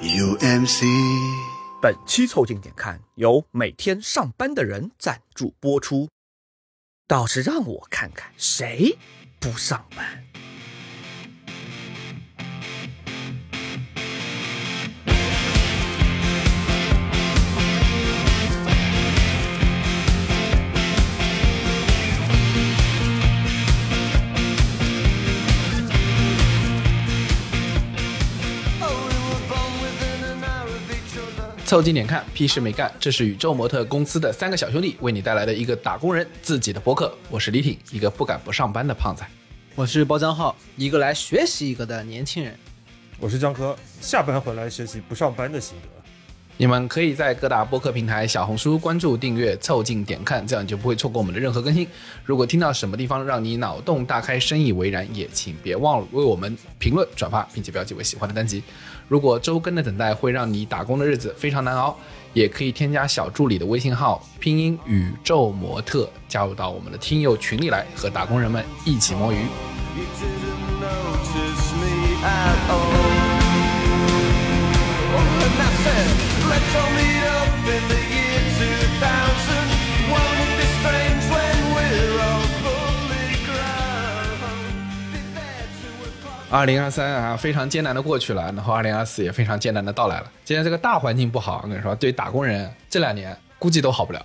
UMC。本期凑近点看由每天上班的人赞助播出。倒是让我看看谁不上班。凑近点看，屁事没干。这是宇宙模特公司的三个小兄弟为你带来的一个打工人自己的播客。我是李挺，一个不敢不上班的胖子。我是包江浩，一个来学习一个的年轻人。我是江科，下班回来学习不上班的心得。你们可以在各大播客平台、小红书关注、订阅、凑近点看，这样就不会错过我们的任何更新。如果听到什么地方让你脑洞大开、深以为然，也请别忘了为我们评论、转发，并且标记为喜欢的单集。如果周更的等待会让你打工的日子非常难熬，也可以添加小助理的微信号拼音宇宙模特，加入到我们的听友群里来，和打工人们一起摸鱼。You didn't notice me at all. 二零二三啊，非常艰难的过去了，然后二零二四也非常艰难的到来了。今天这个大环境不好，我跟你说，对打工人这两年估计都好不了，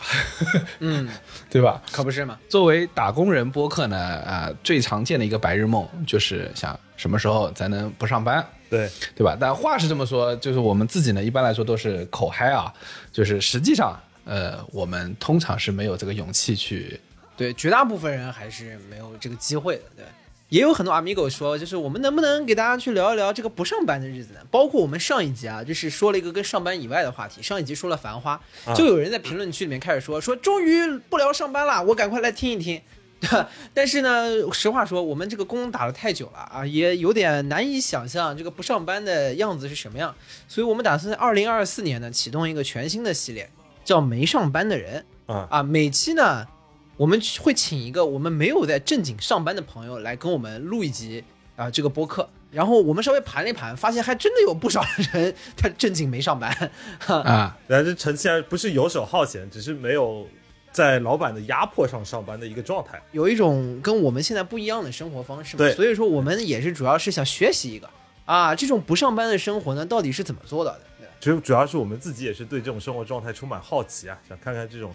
嗯，对吧？可不是嘛。作为打工人播客呢，啊、最常见的一个白日梦就是想什么时候咱能不上班，对，对吧？但话是这么说，就是我们自己呢，一般来说都是口嗨啊，就是实际上，呃，我们通常是没有这个勇气去，对，绝大部分人还是没有这个机会的。对，也有很多 amigo 说，就是我们能不能给大家去聊一聊这个不上班的日子呢？包括我们上一集啊，就是说了一个跟上班以外的话题。上一集说了《繁花》，就有人在评论区里面开始说，说终于不聊上班了，我赶快来听一听。对吧？但是呢，实话说，我们这个工打了太久了啊，也有点难以想象这个不上班的样子是什么样。所以我们打算在二零二四年呢，启动一个全新的系列，叫《没上班的人》啊啊。每期呢，我们会请一个我们没有在正经上班的朋友来跟我们录一集啊这个播客。然后我们稍微盘了一盘，发现还真的有不少人他正经没上班。啊，然后这呈现不是游手好闲，只是没有在老板的压迫上上班的一个状态。有一种跟我们现在不一样的生活方式嘛，对所以说我们也是主要是想学习一个啊，这种不上班的生活呢，到底是怎么做到的？对其实主要是我们自己也是对这种生活状态充满好奇啊，想看看这种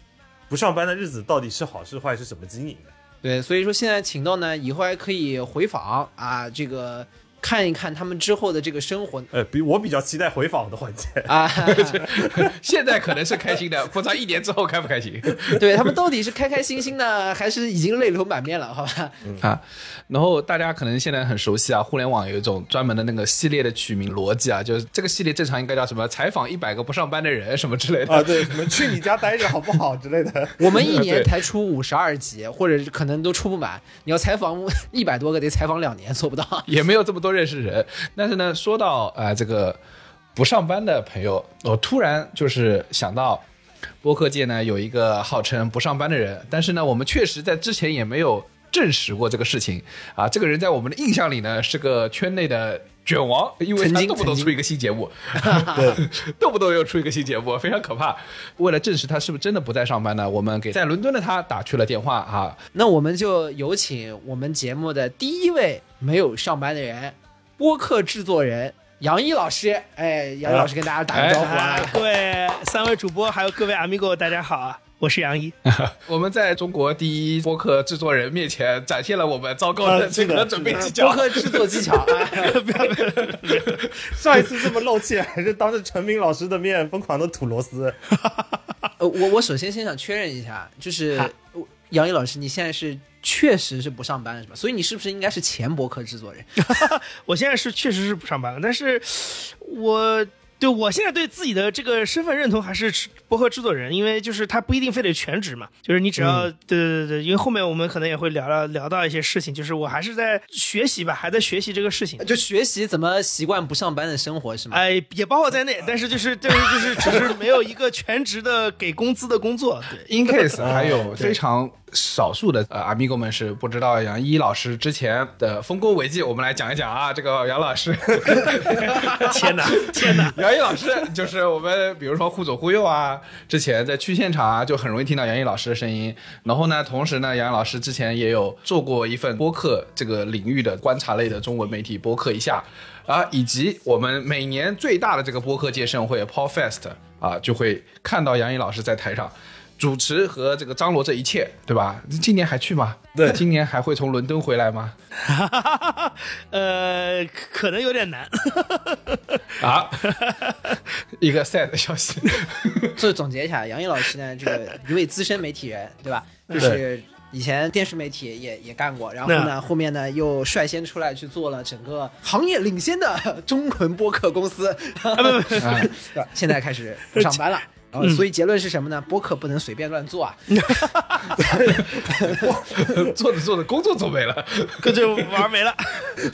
不上班的日子到底是好是坏，是怎么经营的。对，所以说现在请到呢，以后还可以回访啊，这个看一看他们之后的这个生活呃，比我比较期待回访的环节。啊，现在可能是开心的，不知道一年之后开不开心。对他们到底是开开心心呢，还是已经泪流满面了？好吧，啊，然后大家可能现在很熟悉啊，互联网有一种专门的那个系列的取名逻辑啊，就是这个系列正常应该叫什么？采访一百个不上班的人什么之类的。啊，对，什么去你家待着好不好之类的。我们一年才出五十二集，或者是可能都出不满。你要采访一百多个，得采访两年，做不到。也没有这么多认识人。但是呢，说到、呃这个不上班的朋友，我突然就是想到，播客界呢有一个号称不上班的人，但是呢，我们确实在之前也没有证实过这个事情啊。这个人在我们的印象里呢是个圈内的。卷王，因为他动不动出一个新节目，动不动又出一个新节目，非常可怕。为了证实他是不是真的不在上班呢，我们给在伦敦的他打去了电话啊，那我们就有请我们节目的第一位没有上班的人，播客制作人杨一老师。哎，杨一老师跟大家打个招呼啊！哎，各位三位主播，还有各位 amigo，大家好啊！我是杨一，我们在中国第一播客制作人面前展现了我们糟糕的啊这个准备技巧播。客制作技巧，哎 上一次这么露怯，还是当着陈明老师的面疯狂的吐螺丝。呃，我我首先先想确认一下，就是杨一老师，你现在是确实是不上班了是吧？所以你是不是应该是前博客制作人？我现在是确实是不上班了，但是我对我现在对自己的这个身份认同还是博客制作人，因为就是他不一定非得全职嘛，就是你只要、对对对对，因为后面我们可能也会聊到聊到一些事情，就是我还是在学习吧，还在学习这个事情。就学习怎么习惯不上班的生活是吗？哎，也包括在内，但是就是就是就是只是没有一个全职的给工资的工作，对。In case 还有 非常少数的呃 amigo 们是不知道杨一老师之前的丰功伟绩，我们来讲一讲啊。这个杨老师，天哪，天哪！杨 杨毅老师就是我们，比如说忽左忽右啊，之前在去现场啊，就很容易听到杨一老师的声音。然后呢，同时呢，杨毅老师之前也有做过一份播客这个领域的观察类的中文媒体播客一下啊，以及我们每年最大的这个播客界盛会 Paul Fest 啊，就会看到杨毅老师在台上。主持和这个张罗这一切，对吧？今年还去吗？对今年还会从伦敦回来吗？呃，可能有点难。啊，一个 sad 的消息。所 以总结一下，杨毅老师呢，这个一位资深媒体人，对吧？就是以前电视媒体也也干过，然后呢，后面呢又率先出来去做了整个行业领先的中文播客公司，啊？现在开始不上班了。然后，所以结论是什么呢？播客不能随便乱做啊！做着做着工作做没了。这就玩没了。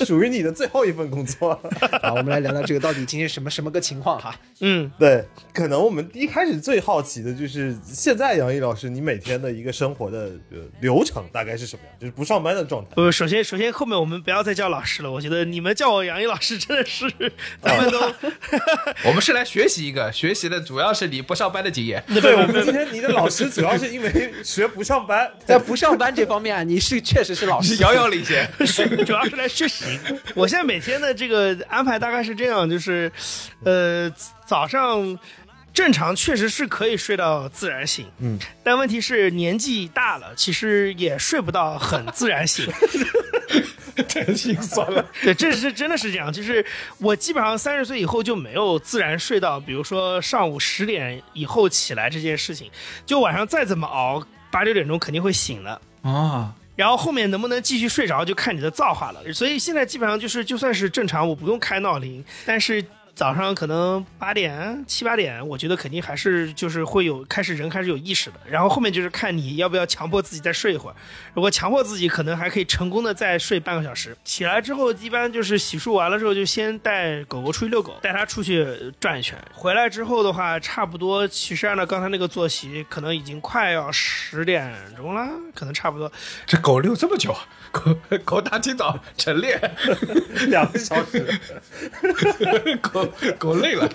属于你的最后一份工作。好，我们来聊聊这个到底今天什么什么个情况哈？嗯，对，可能我们一开始最好奇的就是现在杨毅老师，你每天的一个生活的呃流程大概是什么样？就是不上班的状态。不，首先首先后面我们不要再叫老师了，我觉得你们叫我杨毅老师真的是，咱们都我们是来学习一个，学习的主要是你不上班的经验。对，我们今天你的老师主要是因为学不上班，在不上班这方面啊，你是确实是老师。遥遥领先。主要是来学习。我现在每天的这个安排大概是这样，就是，呃，早上正常确实是可以睡到自然醒，嗯，但问题是年纪大了，其实也睡不到很自然醒。太心酸了。对，这是真的是这样，就是我基本上三十岁以后就没有自然睡到，比如说上午十点以后起来这件事情，就晚上再怎么熬，八九点钟肯定会醒的。啊，然后后面能不能继续睡着，就看你的造化了。所以现在基本上就是，就算是正常，我不用开闹铃，但是早上可能八点、七八点，我觉得肯定还是就是会有开始人开始有意识的。然后后面就是看你要不要强迫自己再睡一会儿。如果强迫自己，可能还可以成功的再睡半个小时。起来之后，一般就是洗漱完了之后，就先带狗狗出去遛狗，带它出去转一圈。回来之后的话，差不多其实按照刚才那个作息，可能已经快要十点钟了，可能差不多。这狗遛这么久，狗狗大清早晨练，两个小时 狗狗累了。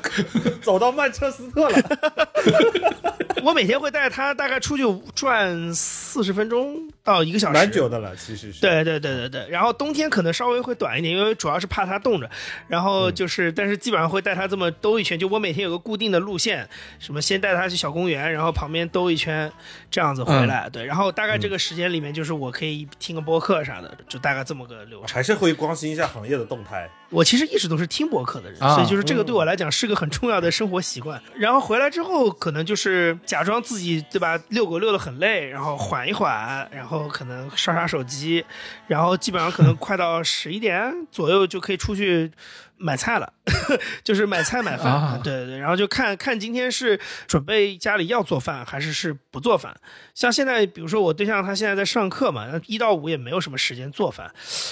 走到曼彻斯特了。我每天会带它大概出去转四十分钟到一个小时，蛮久的了，其实是。对对对对对，然后冬天可能稍微会短一点，因为主要是怕它冻着。然后就是，但是基本上会带它这么兜一圈。就我每天有个固定的路线，什么先带它去小公园，然后旁边兜一圈，这样子回来。对，然后大概这个时间里面，就是我可以听个播客啥的，就大概这么个流程。还是会关心一下行业的动态。我其实一直都是听博客的人，啊所以就是这个对我来讲是个很重要的生活习惯。然后回来之后，可能就是假装自己对吧，遛狗遛得很累，然后缓一缓，然后可能刷刷手机，然后基本上可能快到十一点左右就可以出去。买菜了，就是买菜买饭，啊对对对，然后就看看今天是准备家里要做饭还是是不做饭。像现在，比如说我对象他现在在上课嘛，一到五也没有什么时间做饭，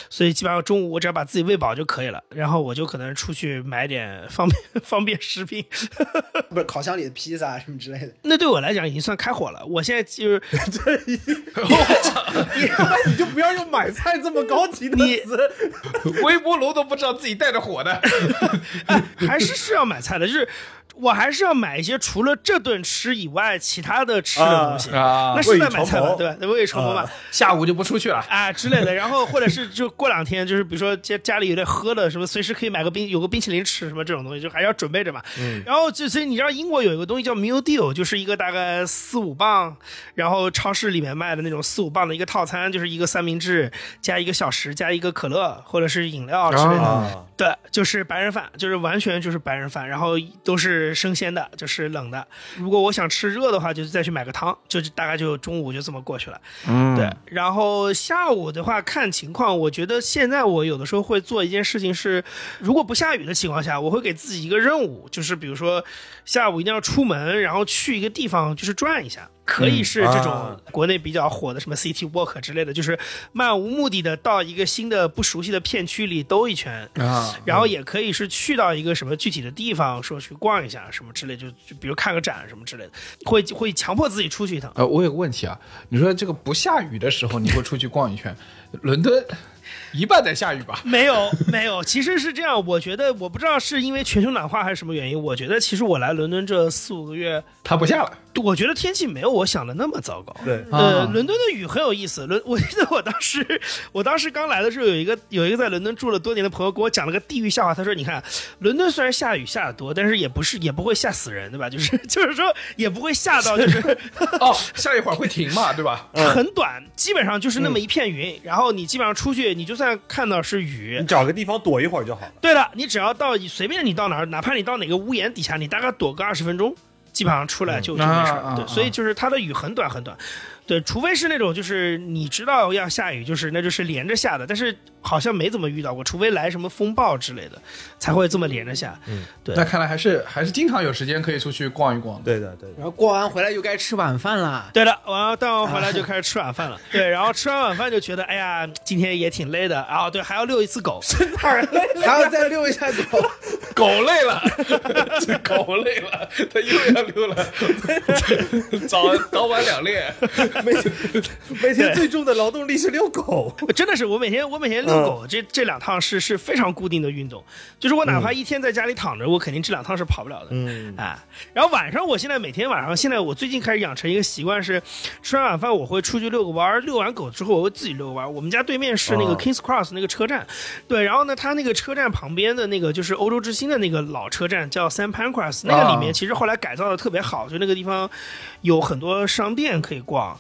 所以基本上中午我只要把自己喂饱就可以了，然后我就可能出去买点方便 方便食品。不是烤箱里的披萨什么之类的。那对我来讲已经算开火了。我现在就是你要不然你就不要用买菜这么高级的你词。微波炉都不知道自己带着火的。还是是要买菜的，就是我还是要买一些除了这顿吃以外其他的吃的东西。啊那是在买菜嘛，对吧？未雨绸缪嘛。下午就不出去了。啊之类的，然后或者是就过两天，就是比如说家家里有点喝的，什么随时可以买个冰，有个冰淇淋吃，什么这种东西，就还是要准备着嘛。然后就所以你知道英国有一个东西叫 meal deal，就是一个大概四五磅，然后超市里面卖的那种四五磅的一个套餐，就是一个三明治加一个小时加一个可乐或者是饮料之类的。啊，对，就是白人饭，就是完全就是白人饭，然后都是生鲜的，就是冷的。如果我想吃热的话，就再去买个汤，就大概就中午就这么过去了。嗯，对。然后下午的话看情况，我觉得现在我有的时候会做一件事情是，如果不下雨的情况下，我会给自己一个任务，就是比如说下午一定要出门，然后去一个地方就是转一下。可以是这种啊国内比较火的什么 City Walk 之类的，就是漫无目的的到一个新的不熟悉的片区里兜一圈，啊，然后也可以是去到一个什么具体的地方，说去逛一下什么之类，就就比如看个展什么之类的，会会强迫自己出去一趟。呃，我有个问题啊，你说这个不下雨的时候你会出去逛一圈，伦敦一半在下雨吧？没有没有，其实是这样，我觉得我不知道是因为全球暖化还是什么原因，我觉得其实我来伦敦这四五个月，它不下了。我觉得天气没有我想的那么糟糕。对，呃，啊伦敦的雨很有意思。伦，我记得我当时，我当时刚来的时候，有一个有一个在伦敦住了多年的朋友给我讲了个地狱笑话。他说：“你看，伦敦虽然下雨下的多，但是也不是也不会吓死人，对吧？就是就是说也不会下到，就是哦，下一会儿会停嘛，对吧？很短，基本上就是那么一片云。然后你基本上出去，你就算看到是雨你，找个地方躲一会儿就好了。对了，你只要到随便你到哪儿，哪怕你到哪个屋檐底下，你大概躲个二十分钟，基本上出来就、就没事儿。对，所以就是它的雨很短很短。对，除非是那种就是你知道要下雨，就是那就是连着下的，但是好像没怎么遇到过，除非来什么风暴之类的，才会这么连着下。嗯，对那看来还是还是经常有时间可以出去逛一逛。对的，对的。然后逛完回来又该吃晚饭了。对的，完了逛完回来就开始吃晚饭了。对，然后吃完晚饭就觉得，哎呀，今天也挺累的。啊，对，还要遛一次狗。还要再遛一下狗，狗累了，这 狗累了，它又要溜了，早早晚两练。每每天最重的劳动力是遛狗。真的是，我每天我每天遛狗，这这两趟是是非常固定的运动。就是我哪怕一天在家里躺着，我肯定这两趟是跑不了的。嗯，哎，然后晚上我现在每天晚上，现在我最近开始养成一个习惯是，吃完晚饭我会出去遛个弯儿，遛完狗之后我会自己遛个弯儿。我们家对面是那个哦 Kings Cross 那个车站，对，然后呢，它那个车站旁边的那个就是欧洲之星的那个老车站叫 St Pancras，那个里面其实后来改造的特别好，就那个地方有很多商店可以逛。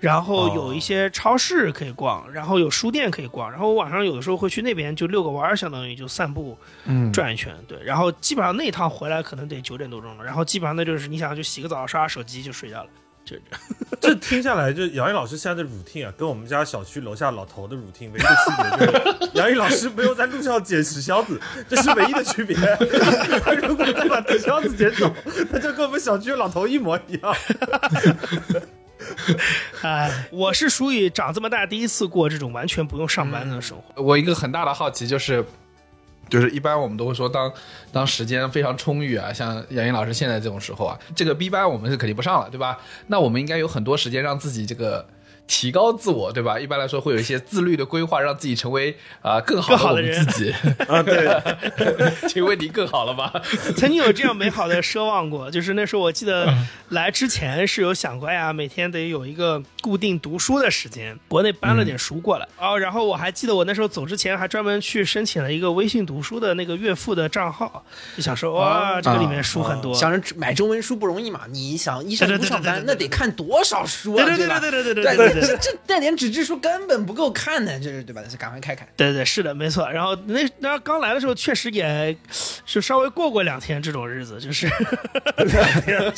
然后有一些超市可以逛，然后有书店可以逛，然后我晚上有的时候会去那边就遛个弯儿，相当于就散步，嗯，转一圈，对，然后基本上那一趟回来可能得九点多钟了，然后基本上那就是你想就洗个澡、刷刷手机就睡觉了，就 这听下来，就杨毅老师现在的 routine 啊，跟我们家小区楼下老头的 routine 唯一的区别就是，杨毅老师没有在路上捡纸箱子，这是唯一的区别。他如果再把纸箱子捡走，他就跟我们小区的老头一模一样。哎，我是属于长这么大第一次过这种完全不用上班的生活。我一个很大的好奇就是，就是一般我们都会说当当时间非常充裕啊，像杨颖老师现在这种时候啊，这个 B 班我们是肯定不上了，对吧？那我们应该有很多时间让自己这个。提高自我，对吧？一般来说会有一些自律的规划，让自己成为啊、更好的我们更好的人自己。啊，对，请问你更好了吗？曾经有这样美好的奢望过，就是那时候我记得来之前是有想过哎呀，每天得有一个固定读书的时间，国内搬了点书过来。哦，然后我还记得我那时候走之前还专门去申请了一个微信读书的那个岳父的账号，就想说哇，这个里面书很多。想着买中文书不容易嘛，你想一上对对对不上班，对对对那得看多少书啊，对对对吧？对对对对对对对 这这那点纸质书根本不够看的，就是对吧？赶快看看。对对是的，没错。然后那那刚来的时候，确实也是稍微过过两天这种日子，就是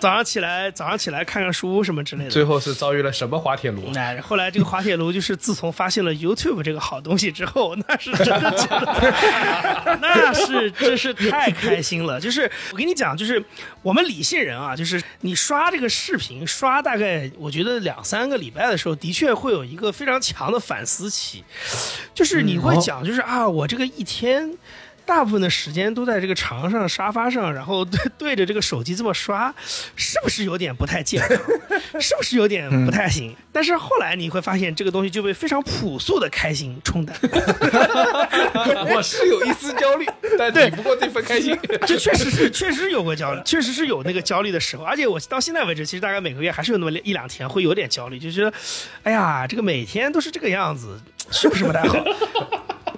早上起来早上起来看看书什么之类的。最后是遭遇了什么滑铁卢？那，后来这个滑铁卢就是自从发现了 YouTube 这个好东西之后，那是真的觉得，那是真是太开心了。就是我跟你讲，就是我们理性人啊，就是你刷这个视频，刷大概我觉得两三个礼拜的时候，的确会有一个非常强的反思期，就是你会讲，就是啊，我这个一天。大部分的时间都在这个床上、沙发上，然后 对对着这个手机这么刷，是不是有点不太健康？是不是有点不太行？但是后来你会发现，这个东西就被非常朴素的开心冲淡。我是有一丝焦虑，但抵不过这份开心。这确实是，确实有过焦虑，确实是有那个焦虑的时候。而且我到现在为止，其实大概每个月还是有那么一两天会有点焦虑，就觉得，哎呀，这个每天都是这个样子，是不是不太好？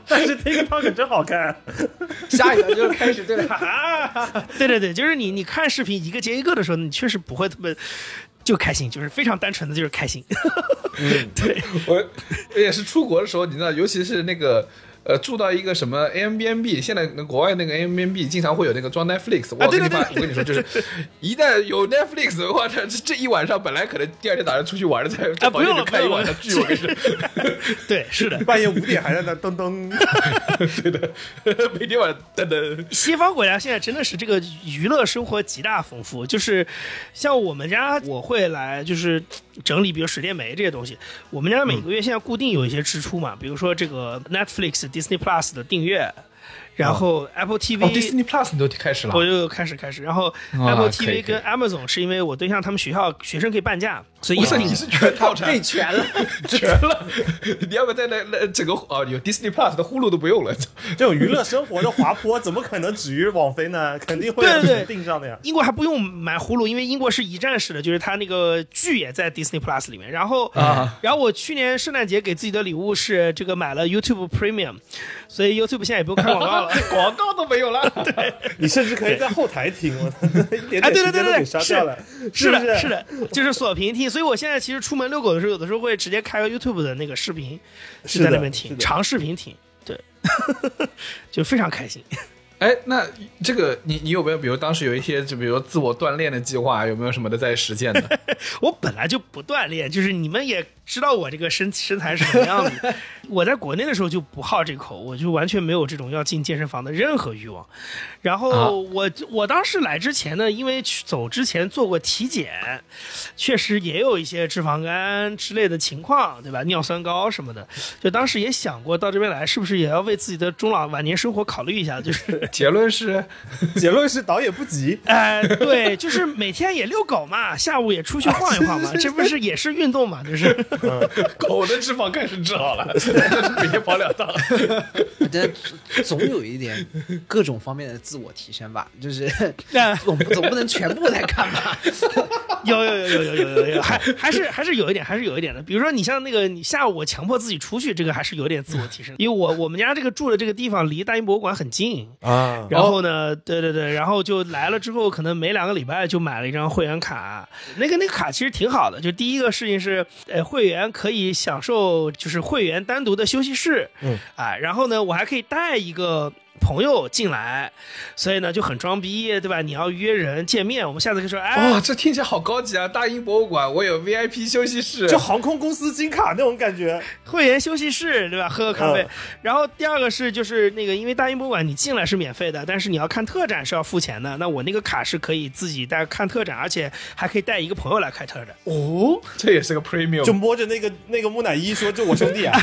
但是 TikTok 真好看。下一个就开始对了，对对对，就是你你看视频一个接一个的时候，你确实不会特别就开心，就是非常单纯的就是开心。嗯 对，我也是出国的时候，你知道，尤其是那个。呃，住到一个什么 Airbnb，现在国外那个 Airbnb 经常会有那个装 Netflix。我跟你说，我跟你说，就是一旦有 Netflix 的话，这这这一晚上本来可能第二天早上出去玩的，在在啊不用房间里看一晚上剧，我跟你说，对，是的。半夜五点还在那噔噔，对的，每天晚上噔噔。西方国家现在真的是这个娱乐生活极大丰富，就是像我们家，我会来就是整理，比如水电煤这些东西。我们家每个月现在固定有一些支出嘛，比如说这个 Netflix、Disney Plus 的订阅。然后 Apple TV、哦，Disney Plus 你都开始了我，就开始开始，然后啊 Apple TV 跟 Amazon 是因为我对象他们学校学生可以半价，所以不是你是全套餐备全了。全了，你要不在那那整个哦有 Disney Plus 的呼噜都不用了，这种娱乐生活的滑坡怎么可能止于网飞呢？肯定会有对对对人订上的呀。英国还不用买呼噜，因为英国是一站式的，就是它那个剧也在 Disney Plus 里面。然后，啊然后我去年圣诞节给自己的礼物是这个买了 YouTube Premium，所以 YouTube 现在也不用看广告了。广告都没有了。对你甚至可以在后台听，我操，一点哎，点时间都给对对对对，是杀掉了，是的，是的，就是锁屏听。所以我现在其实出门遛狗的时候，有的时候会直接开个 YouTube 的那个视频，是就在那边听，长视频听，对，就非常开心。哎，那这个你你有没有，比如当时有一些，就比如自我锻炼的计划，有没有什么的在实践的？我本来就不锻炼，就是你们也知道我这个身身材是什么样子。我在国内的时候就不好这口，我就完全没有这种要进健身房的任何欲望。然啊后我、我当时来之前呢，因为去走之前做过体检，确实也有一些脂肪肝之类的情况，对吧？尿酸高什么的，就当时也想过到这边来是不是也要为自己的中老晚年生活考虑一下，就是。结论是，结论是导演不急，哎，对，就是每天也遛狗嘛，下午也出去晃一晃嘛，这不是也是运动嘛？就是，狗的脂肪肝是治好了，每天跑两趟。但总有一点各种方面的自我提升吧，就是哎总总不能全部来看吧。有有有有有有有有，还还是还是有一点，还是有一点的。比如说，你像那个，你下午我强迫自己出去，这个还是有点自我提升。因为我我们家这个住的这个地方离大英博物馆很近，啊，然后呢，对对对，然后就来了之后，可能没两个礼拜就买了一张会员卡。那个那个卡其实挺好的，就第一个事情是，呃，会员可以享受就是会员单独的休息室，嗯，啊，然后呢，我还可以带一个。朋友进来，所以呢就很装逼，对吧？你要约人见面，我们下次就说，哎，哇，这听起来好高级啊！大英博物馆，我有 VIP 休息室，就航空公司金卡那种感觉，会员休息室，对吧？喝个咖啡。嗯然后第二个是就是那个，因为大英博物馆你进来是免费的，但是你要看特展是要付钱的。那我那个卡是可以自己带看特展，而且还可以带一个朋友来看特展。哦，这也是个 premium，就摸着那个那个木乃伊说：“这我兄弟啊，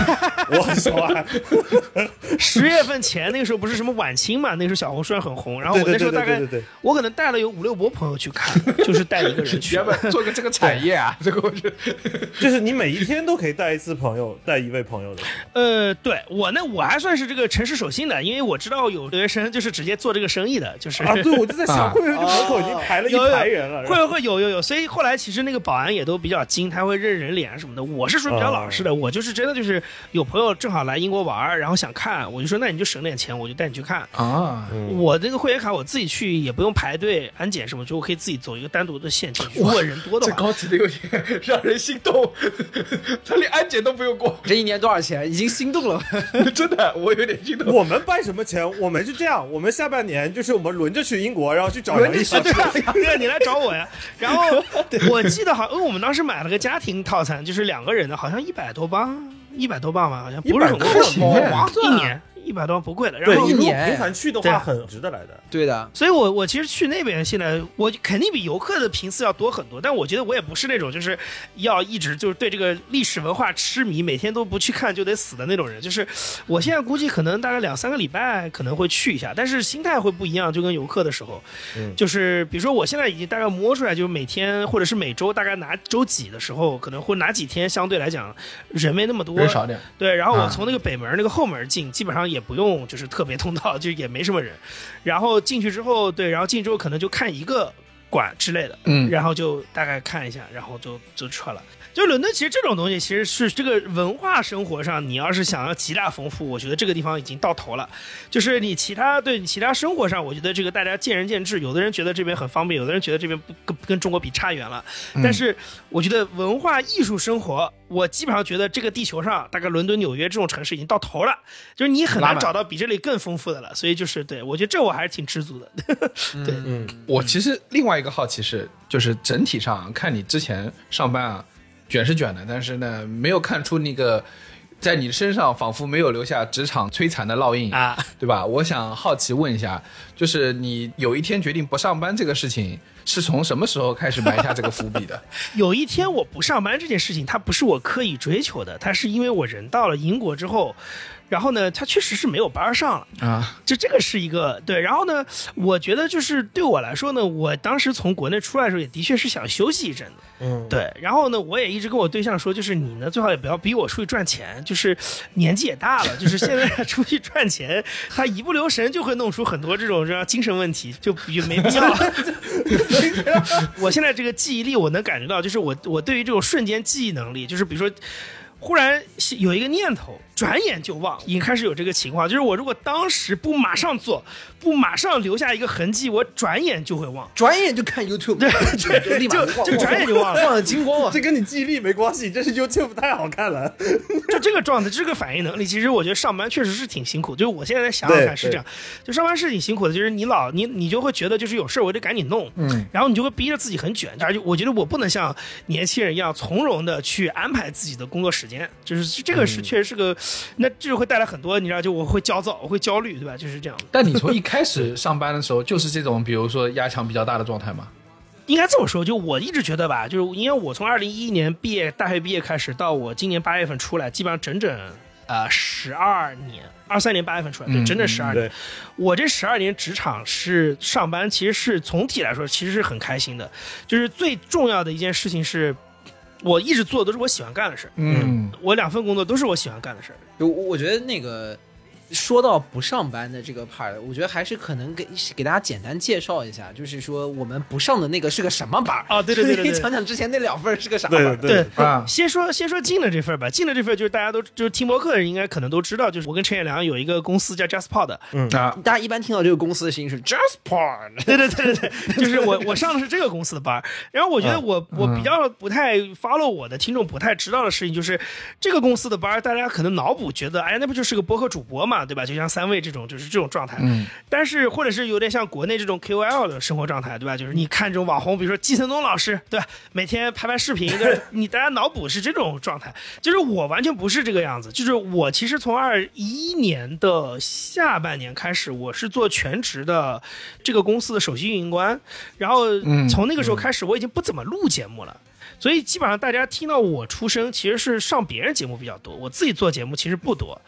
我很熟啊。十月份前那个时候不是什么晚清嘛，那时候小红书上很红。然后我那时候大概我可能带了有五六波朋友去看，就是带一个人去要。不要做个这个产业啊？这个我觉得，”就是你每一天都可以带一次朋友，带一位朋友的。呃，对我那，我还算是这个诚实守信的，因为我知道有留学生就是直接做这个生意的，就是啊，对，我就在啊想，会不会门口已经排了一有有排人了？会会有有有，所以后来其实那个保安也都比较精，他会认人脸什么的。我是属于比较老实的，我就是真的就是有朋友正好来英国玩，然后想看，我就说那你就省点钱，我就带你去看。啊，我这个会员卡我自己去也不用排队安检什么，就我可以自己走一个单独的线进去。如果人多的这话，高级的有点让人心动，他连安检都不用过，这一年多少钱？已经心动了。真的，我有点心动。我们办什么钱？我们是这样，我们下半年就是我们轮着去英国，然后去找杨毅老师。对啊，对啊，你来找我呀。然后我记得好，因为我们当时买了个家庭套餐，就是两个人的，好像一百多磅，一百多磅吧，好像不是很贵，100多磅划算，一年一百多万不贵的。然，后你频繁去的话，很值得来的。对的，所以我我其实去那边现在我肯定比游客的频次要多很多，但我觉得我也不是那种就是要一直就是对这个历史文化痴迷，每天都不去看就得死的那种人。就是我现在估计可能大概两三个礼拜可能会去一下，但是心态会不一样，就跟游客的时候，嗯就是比如说我现在已经大概摸出来，就是每天或者是每周大概哪周几的时候，可能会哪几天相对来讲人没那么多，人少点，对，然后我啊从那个北门那个后门进，基本上也不用就是特别通道，就也没什么人。然后进去之后，对，然后进去之后可能就看一个馆之类的，嗯然后就大概看一下，然后就就撤了。就伦敦其实这种东西，其实是这个文化生活上，你要是想要极大丰富，我觉得这个地方已经到头了。就是你其他对你其他生活上，我觉得这个大家见仁见智，有的人觉得这边很方便，有的人觉得这边不跟跟中国比差远了。但是我觉得文化艺术生活，我基本上觉得这个地球上大概伦敦、纽约这种城市已经到头了，就是你很难找到比这里更丰富的了。所以就是对我觉得这我还是挺知足的。对，嗯，我其实另外一个好奇是，就是整体上看你之前上班啊，卷是卷的，但是呢，没有看出那个在你身上仿佛没有留下职场摧残的烙印啊，对吧？我想好奇问一下，就是你有一天决定不上班这个事情，是从什么时候开始埋下这个伏笔的？有一天我不上班这件事情，它不是我刻意追求的，它是因为我人到了英国之后。然后呢，他确实是没有班上了。啊，就这个是一个对，然后呢，我觉得就是对我来说呢，我当时从国内出来的时候，也的确是想休息一阵子，嗯，对。然后呢，我也一直跟我对象说，就是你呢，最好也不要逼我出去赚钱，就是年纪也大了，就是现在出去赚钱，他一不留神就会弄出很多这种这样精神问题，就也没必要了。我现在这个记忆力，我能感觉到，就是我我对于这种瞬间记忆能力，就是比如说。忽然有一个念头，转眼就忘，已经开始有这个情况。就是我如果当时不马上做，不马上留下一个痕迹，我转眼就会忘。转眼就看 YouTube，对，就立马就就转眼就忘了。忘了精光了！这跟你记忆力没关系，这是 YouTube 太好看了。就这个状态，这个反应能力，其实我觉得上班确实是挺辛苦。就是我现在想想看是这样，就上班是挺辛苦的。就是你老你你就会觉得就是有事儿我得赶紧弄，嗯，然后你就会逼着自己很卷。而且我觉得我不能像年轻人一样从容的去安排自己的工作时间，就是这个是确实是个，那这就会带来很多你知道，就我会焦躁，我会焦虑，对吧？就是这样。但你从一开始上班的时候 就是这种，比如说压强比较大的状态吗？应该这么说，就我一直觉得吧，就是因为我从二零一一年毕业，大学毕业开始，到我今年八月份出来，基本上整整呃十二年，二三年八月份出来，对，嗯整整十二年。对我这十二年职场是上班，其实是总体来说其实是很开心的，就是最重要的一件事情是，我一直做的都是我喜欢干的事儿，嗯我两份工作都是我喜欢干的事儿。我我觉得那个说到不上班的这个 part，我觉得还是可能给给大家简单介绍一下，就是说我们不上的那个是个什么班啊对对对对对。可以讲讲之前那两份是个啥。对对啊。先说先说进了这份吧，进了这份就是大家都就是听播客的人应该可能都知道，就是我跟陈彦良有一个公司叫 JustPod，啊，大家一般听到这个公司的声音是 Just Porn，对对对对对，就是我我上的是这个公司的班，然后我觉得我、我比较不太 follow 我的听众不太知道的事情就是这个公司的班，大家可能脑补觉得，哎，那不就是个播客主播嘛，对吧？就像三位这种就是这种状态，嗯，但是或者是有点像国内这种 KOL 的生活状态，对吧？就是你看这种网红，比如说季承东老师，对吧？每天拍拍视频，对吧 你大家脑补是这种状态，就是我完全不是这个样子，就是我其实从二一年的下半年开始，我是做全职的这个公司的首席运营官，然后嗯从那个时候开始，我已经不怎么录节目了。所以基本上大家听到我出声，其实是上别人节目比较多，我自己做节目其实不多。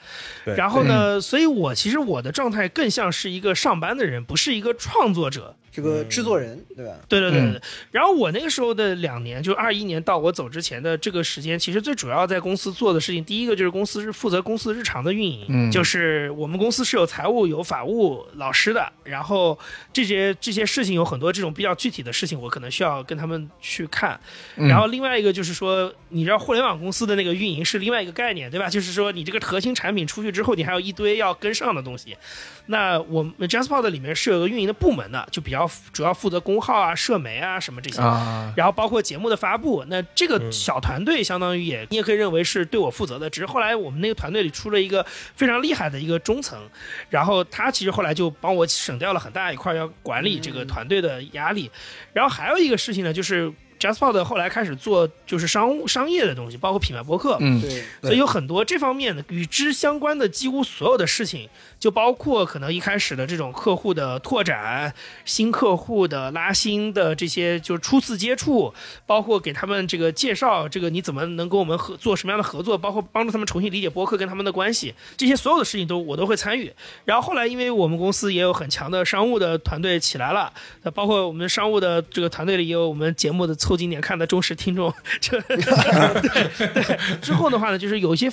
然后呢，所以我其实我的状态更像是一个上班的人，不是一个创作者。这个制作人对吧？对对对对。然后我那个时候的两年，就二一年到我走之前的这个时间，其实最主要在公司做的事情，第一个就是公司是负责公司日常的运营，嗯就是我们公司是有财务、有法务老师的，然后这些这些事情有很多这种比较具体的事情，我可能需要跟他们去看。嗯然后另外一个就是说，你知道互联网公司的那个运营是另外一个概念，对吧？就是说你这个核心产品出去之后，你还有一堆要跟上的东西。那我们 JustPod 里面是有个运营的部门的，就比较主要负责公号啊、社媒啊什么这些。啊，然后包括节目的发布，那这个小团队相当于也，你也可以认为是对我负责的。只是后来我们那个团队里出了一个非常厉害的一个中层，然后他其实后来就帮我省掉了很大一块要管理这个团队的压力。然后还有一个事情呢，就是 JustPod 后来开始做就是商务商业的东西，包括品牌博客，嗯对，所以有很多这方面的与之相关的几乎所有的事情，就包括可能一开始的这种客户的拓展、新客户的拉新的这些，就是初次接触，包括给他们这个介绍，这个你怎么能跟我们合做什么样的合作，包括帮助他们重新理解播客跟他们的关系，这些所有的事情都我都会参与。然后后来因为我们公司也有很强的商务的团队起来了，那包括我们商务的这个团队里也有我们节目的凑近点看的忠实听众，这 对对。之后的话呢，就是有一些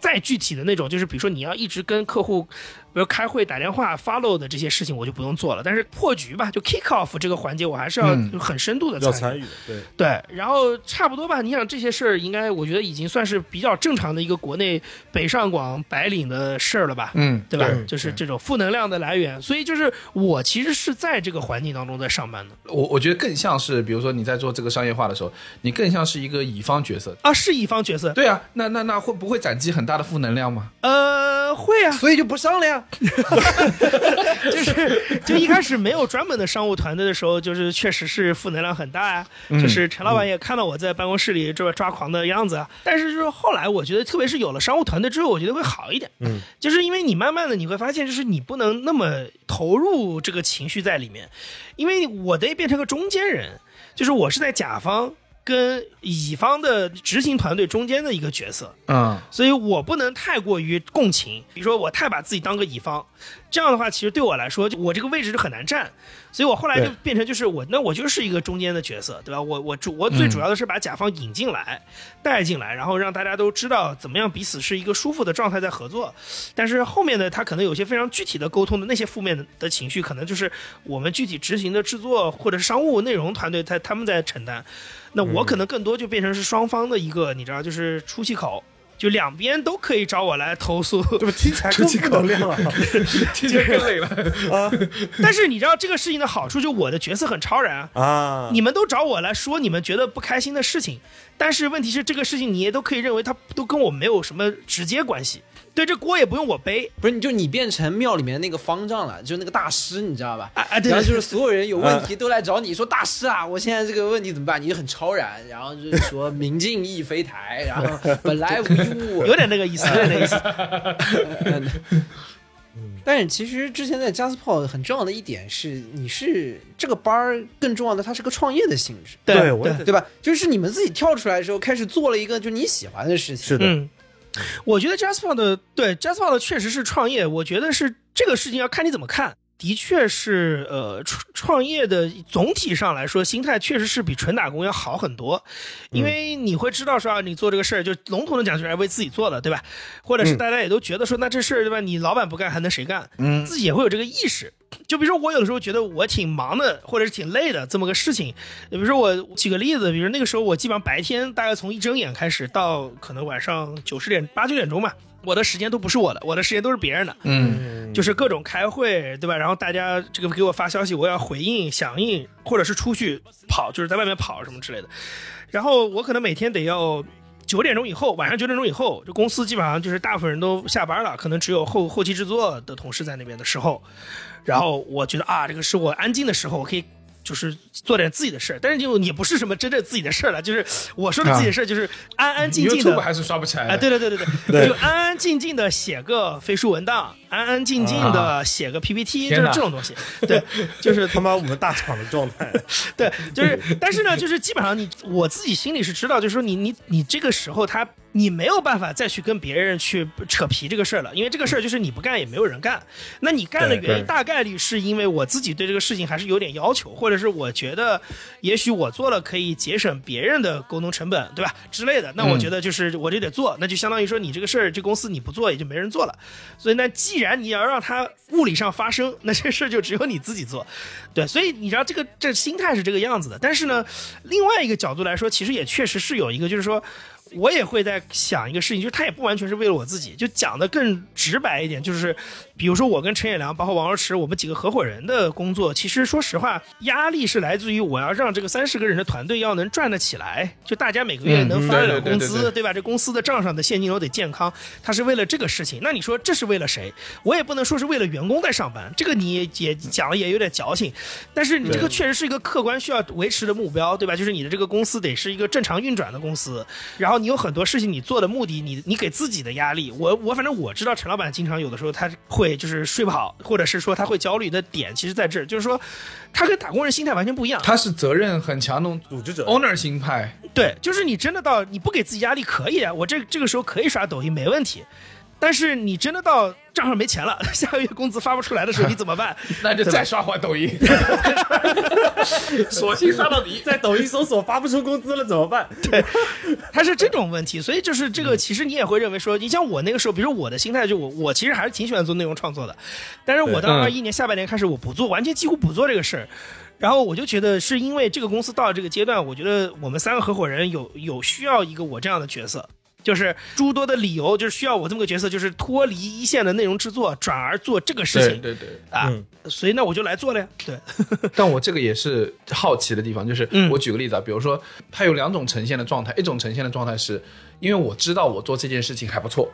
再具体的那种，就是比如说你要一直跟客户，比如开会、打电话、follow 的这些事情，我就不用做了。但是破局吧，就 kick off 这个环节，我还是要嗯很深度的参与。要参与的，对，对，然后差不多吧。你想这些事儿，应该我觉得已经算是比较正常的一个国内北上广白领的事儿了吧？嗯，对吧？对就是这种负能量的来源。所以就是我其实是在这个环境当中在上班的我我觉得更像是，比如说你在做这个商业化的时候，你更像是一个乙方角色。啊，是乙方角色。对啊，那那那会不会攒积很大的负能量吗？呃，会啊，所以就不上了呀。就是就一开始没有专门的商务团队的时候，就是确实是负能量很大呀、就是陈老板也看到我在办公室里这么抓狂的样子啊。但是就是后来我觉得，特别是有了商务团队之后，我觉得会好一点。嗯，就是因为你慢慢的你会发现，就是你不能那么投入这个情绪在里面，因为我得变成个中间人，就是我是在甲方。跟乙方的执行团队中间的一个角色，嗯，所以我不能太过于共情，比如说我太把自己当个乙方，这样的话，其实对我来说，就我这个位置就很难站，所以我后来就变成就是我，那我就是一个中间的角色，对吧？我我主我最主要的是把甲方引进来，带进来，然后让大家都知道怎么样彼此是一个舒服的状态在合作，但是后面的他可能有些非常具体的沟通的那些负面的情绪，可能就是我们具体执行的制作或者是商务内容团队他他们在承担，那我可能更多就变成是双方的一个，你知道，就是出气口。就两边都可以找我来投诉，这不听起来更负能量啊！听起来更累了啊。但是你知道这个事情的好处，就我的角色很超然啊。啊，你们都找我来说你们觉得不开心的事情，但是问题是这个事情你也都可以认为它都跟我没有什么直接关系，对，这锅也不用我背不是，你就你变成庙里面那个方丈了，就那个大师，你知道吧？啊啊！对然后就是所有人有问题都来找你说大师啊，我现在这个问题怎么办？你就很超然，然后就是说明镜亦非台，然后本来无一物，有点那个意思，有点那个意思。但是其实之前在加斯炮很重要的一点是，你是这个班儿更重要的，它是个创业的性质，对我对吧？就是你们自己跳出来的时候，开始做了一个就你喜欢的事情，是的，嗯，我觉得 Jasper 的对 Jasper 的确实是创业，我觉得是这个事情要看你怎么看。的确是，呃，创创业的总体上来说，心态确实是比纯打工要好很多，因为你会知道说啊，你做这个事儿，就笼统的讲就是为自己做的，对吧？或者是大家也都觉得说，那这事儿对吧？你老板不干还能谁干？嗯，自己也会有这个意识。就比如说我有的时候觉得我挺忙的，或者是挺累的这么个事情。比如说我举个例子，比如那个时候我基本上白天大概从一睁眼开始到可能晚上九十点八九点钟吧，我的时间都不是我的，我的时间都是别人的。嗯，就是各种开会，对吧？然后大家这个给我发消息，我要回应、响应，或者是出去跑，就是在外面跑什么之类的。然后我可能每天得要九点钟以后，晚上九点钟以后，这公司基本上就是大部分人都下班了，可能只有后后期制作的同事在那边的时候，然后我觉得啊，这个是我安静的时候，我可以。就是做点自己的事儿，但是就也不是什么真正自己的事儿了，就是我说的自己的事儿，就是安安静静的 YouTube 还是刷不起来的。啊，对对对 对。对，就安安静静的写个飞书文档，安安静静的写个 PPT，、就是这种东西。对，就是他妈我们大厂的状态，对，就是，但是呢，就是基本上你我自己心里是知道，就是说你你你这个时候他你没有办法再去跟别人去扯皮这个事儿了，因为这个事儿就是你不干也没有人干。那你干的原因大概率是因为我自己对这个事情还是有点要求，或者是我觉得也许我做了可以节省别人的沟通成本，对吧之类的。那我觉得就是我就得做，那就相当于说你这个事儿这公司你不做也就没人做了。所以那，既然然你要让他物理上发生，那这事儿就只有你自己做。对，所以你知道这个这心态是这个样子的。但是呢，另外一个角度来说，其实也确实是有一个，就是说。我也会在想一个事情，就是他也不完全是为了我自己，就讲的更直白一点，就是比如说我跟陈也良，包括王若池，我们几个合伙人的工作，其实说实话，压力是来自于我要让这个三十个人的团队要能转得起来，就大家每个月能发得了工资，对吧？这公司的账上的现金流得健康，他是为了这个事情。那你说这是为了谁？我也不能说是为了员工在上班，这个你也也讲了也有点矫情。但是你这个确实是一个客观需要维持的目标，对吧？就是你的这个公司得是一个正常运转的公司，然后你有很多事情你做的目的，你你给自己的压力。我我反正我知道陈老板经常有的时候他会就是睡不好，或者是说他会焦虑的点，其实在这儿，就是说他跟打工人心态完全不一样。他是责任很强那种组织者。owner 心态，对，就是你真的到你不给自己压力可以啊，我这这个时候可以刷抖音没问题，但是你真的到账上没钱了，下个月工资发不出来的时候，你怎么办？那就再刷会抖音，索性刷到底。在抖音搜索发不出工资了怎么办？对它是这种问题，所以就是这个，其实你也会认为说，你像我那个时候，比如我的心态就我我其实还是挺喜欢做内容创作的，但是我到嗯二一年下半年开始我不做，完全几乎不做这个事儿。然后我就觉得是因为这个公司到了这个阶段，我觉得我们三个合伙人有有需要一个我这样的角色，就是诸多的理由，就是需要我这么个角色，就是脱离一线的内容制作，转而做这个事情对对对，啊。嗯所以那我就来做了呀。对，但我这个也是好奇的地方，就是嗯我举个例子啊，比如说它有两种呈现的状态，一种呈现的状态是因为我知道我做这件事情还不错，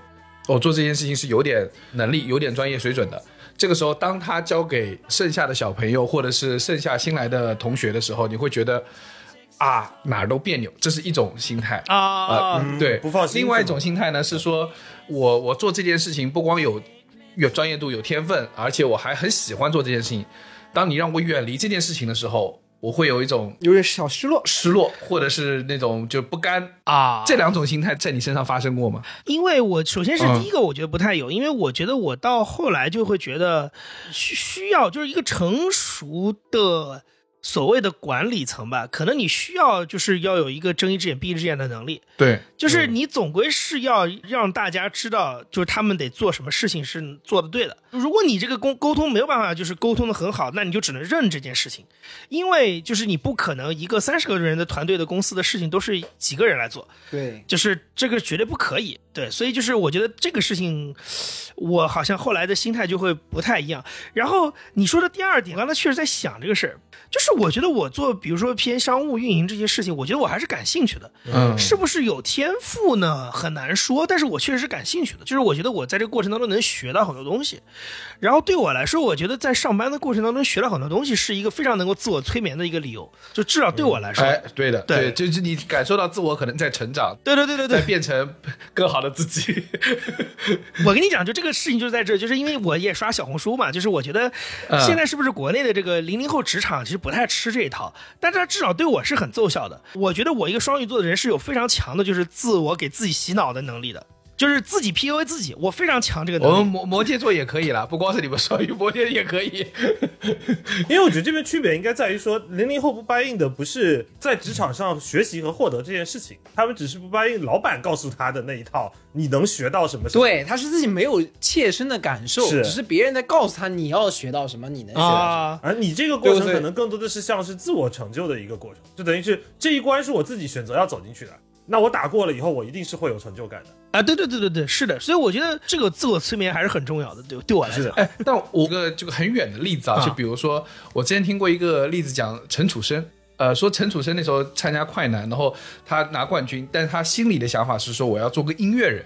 我做这件事情是有点能力、有点专业水准的。这个时候，当他交给剩下的小朋友或者是剩下新来的同学的时候，你会觉得啊哪儿都别扭，这是一种心态啊呃对，不放心另外一种心态呢是说，我我做这件事情不光有有专业度、有天分，而且我还很喜欢做这件事情。当你让我远离这件事情的时候，我会有一种有点小失落。失落，或者是那种就不甘。啊，这两种心态在你身上发生过吗？因为我首先是嗯第一个，我觉得不太有，因为我觉得我到后来就会觉得需需要就是一个成熟的所谓的管理层吧，可能你需要就是要有一个睁一只眼闭一只眼的能力，对，就是你总归是要让大家知道，就是他们得做什么事情是做的对的。如果你这个沟沟通没有办法就是沟通的很好，那你就只能认这件事情，因为就是你不可能一个三十个人的团队的公司的事情都是几个人来做，对，就是这个绝对不可以。对，所以就是我觉得这个事情，我好像后来的心态就会不太一样。然后你说的第二点，刚才确实在想这个事儿，就是我觉得我做比如说偏商务运营这些事情，我觉得我还是感兴趣的。嗯，是不是有天赋呢？很难说，但是我确实是感兴趣的。就是我觉得我在这个过程当中能学到很多东西，然后对我来说，我觉得在上班的过程当中学了很多东西，是一个非常能够自我催眠的一个理由。就至少对我来说，哎，对的，对就是你感受到自我可能在成长，对对对对对，在变成更好的自己。我跟你讲，就这个事情就是在这儿，就是因为我也刷小红书嘛，就是我觉得嗯现在是不是国内的这个零零后职场其实不太吃这一套，但它至少对我是很奏效的。我觉得我一个双鱼座的人是有非常强的，就是自我给自己洗脑的能力的，就是自己 PUA 自己，我非常强这个能力我们。摩摩羯座也可以啦，不光是你们双鱼，摩羯也可以。因为我觉得这边区别应该在于说，零零后不 buy in 的不是在职场上学习和获得这件事情，他们只是不 buy in 老板告诉他的那一套，你能学到什么什么。对，他是自己没有切身的感受，是只是别人在告诉他你要学到什么，你能学到什么。啊，而你这个过程可能更多的是像是自我成就的一个过程，就等于是这一关是我自己选择要走进去的。那我打过了以后，我一定是会有成就感的。啊，对对对对对，是的，所以我觉得这个自我催眠还是很重要的，对对我来讲。是的，哎，但我个这个很远的例子啊，啊就比如说我之前听过一个例子，讲陈楚生。呃，说陈楚生那时候参加快男，然后他拿冠军，但是他心里的想法是说我要做个音乐人，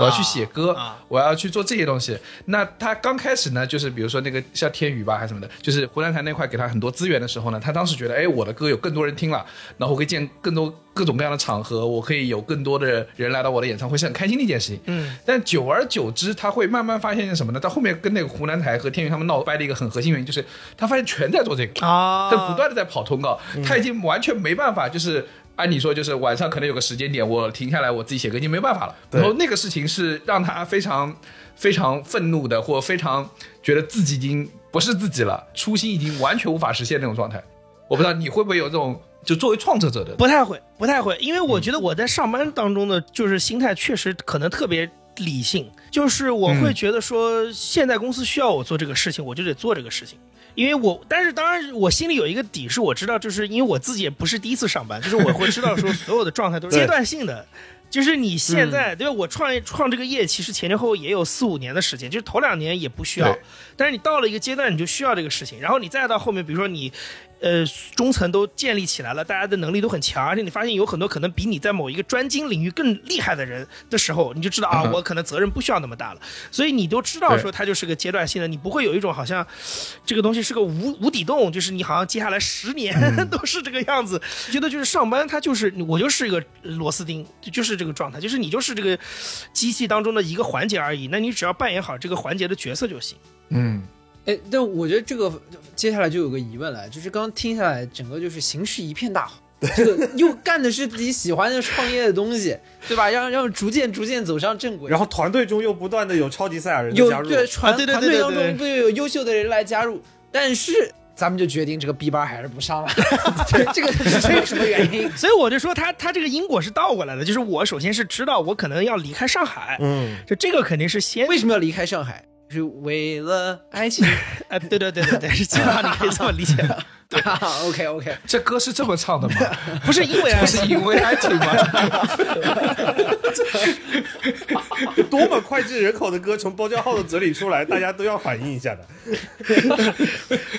我要去写歌，啊我要去做这些东西。那他刚开始呢，就是比如说那个像天宇吧，还是什么的，就是湖南台那块给他很多资源的时候呢，他当时觉得，哎，我的歌有更多人听了，然后我可以见更多各种各样的场合，我可以有更多的人来到我的演唱会，是很开心的一件事情。嗯，但久而久之，他会慢慢发现什么呢？到后面跟那个湖南台和天宇他们闹掰的一个很核心原因，就是他发现全在做这个，啊，他不断的在跑通告，他已经完全没办法，就是按你说，就是晚上可能有个时间点，我停下来我自己写歌已经没办法了。然后那个事情是让他非常非常愤怒的，或非常觉得自己已经不是自己了，初心已经完全无法实现那种状态。我不知道你会不会有这种，就作为创作者的，不太会，不太会，因为我觉得我在上班当中的就是心态确实可能特别理性，就是我会觉得说现在公司需要我做这个事情，我就得做这个事情。因为我，但是当然，我心里有一个底，是我知道，就是因为我自己也不是第一次上班，就是我会知道说所有的状态都是阶段性的，就是你现在，对吧？我创业创这个业，其实前前后后也有四五年的时间，就是头两年也不需要，但是你到了一个阶段，你就需要这个事情，然后你再到后面，比如说你，呃，中层都建立起来了，大家的能力都很强，而且你发现有很多可能比你在某一个专精领域更厉害的人的时候，你就知道啊，我可能责任不需要那么大了，所以你都知道说它就是个阶段性的，你不会有一种好像这个东西是个无无底洞，就是你好像接下来十年 都是这个样子，觉得就是上班它就是我就是一个螺丝钉，就就是这个状态，就是你就是这个机器当中的一个环节而已，那你只要扮演好这个环节的角色就行。嗯，哎，但我觉得这个接下来就有个疑问了，就是刚刚听下来，整个就是形势一片大好，这个又干的是自己喜欢的创业的东西，对吧？让让逐渐逐渐走上正轨，然后团队中又不断的有超级赛亚人的有加入，对团啊对对团队当对对对中不有优秀的人来加入，但是咱们就决定这个 B 班还是不上了，这这个这有什么原因？所以我就说他他这个因果是倒过来的，就是我首先是知道我可能要离开上海，嗯，就这个肯定是先为什么要离开上海？是为了爱情啊，对对对对对，是基本上你可以这么理解，啊？OK OK，这歌是这么唱的吗？不是因为爱不，是因为爱情吗？多么脍炙人口的歌从包浆浩的嘴里出来，大家都要反应一下的。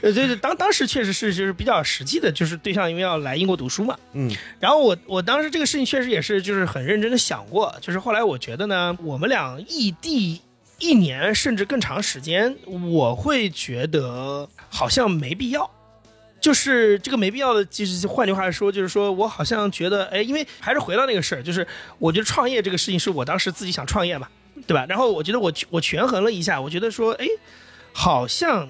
呃，对对，当当时确实是就是比较实际的，就是对象因为要来英国读书嘛，嗯，然后我我当时这个事情确实也是就是很认真的想过，就是后来我觉得呢，我们俩异地一年甚至更长时间，我会觉得好像没必要。就是这个没必要的，就是换句话说，就是说我好像觉得，哎，因为还是回到那个事儿，就是我觉得创业这个事情是我当时自己想创业嘛，对吧？然后我觉得我我权衡了一下，我觉得说，哎，好像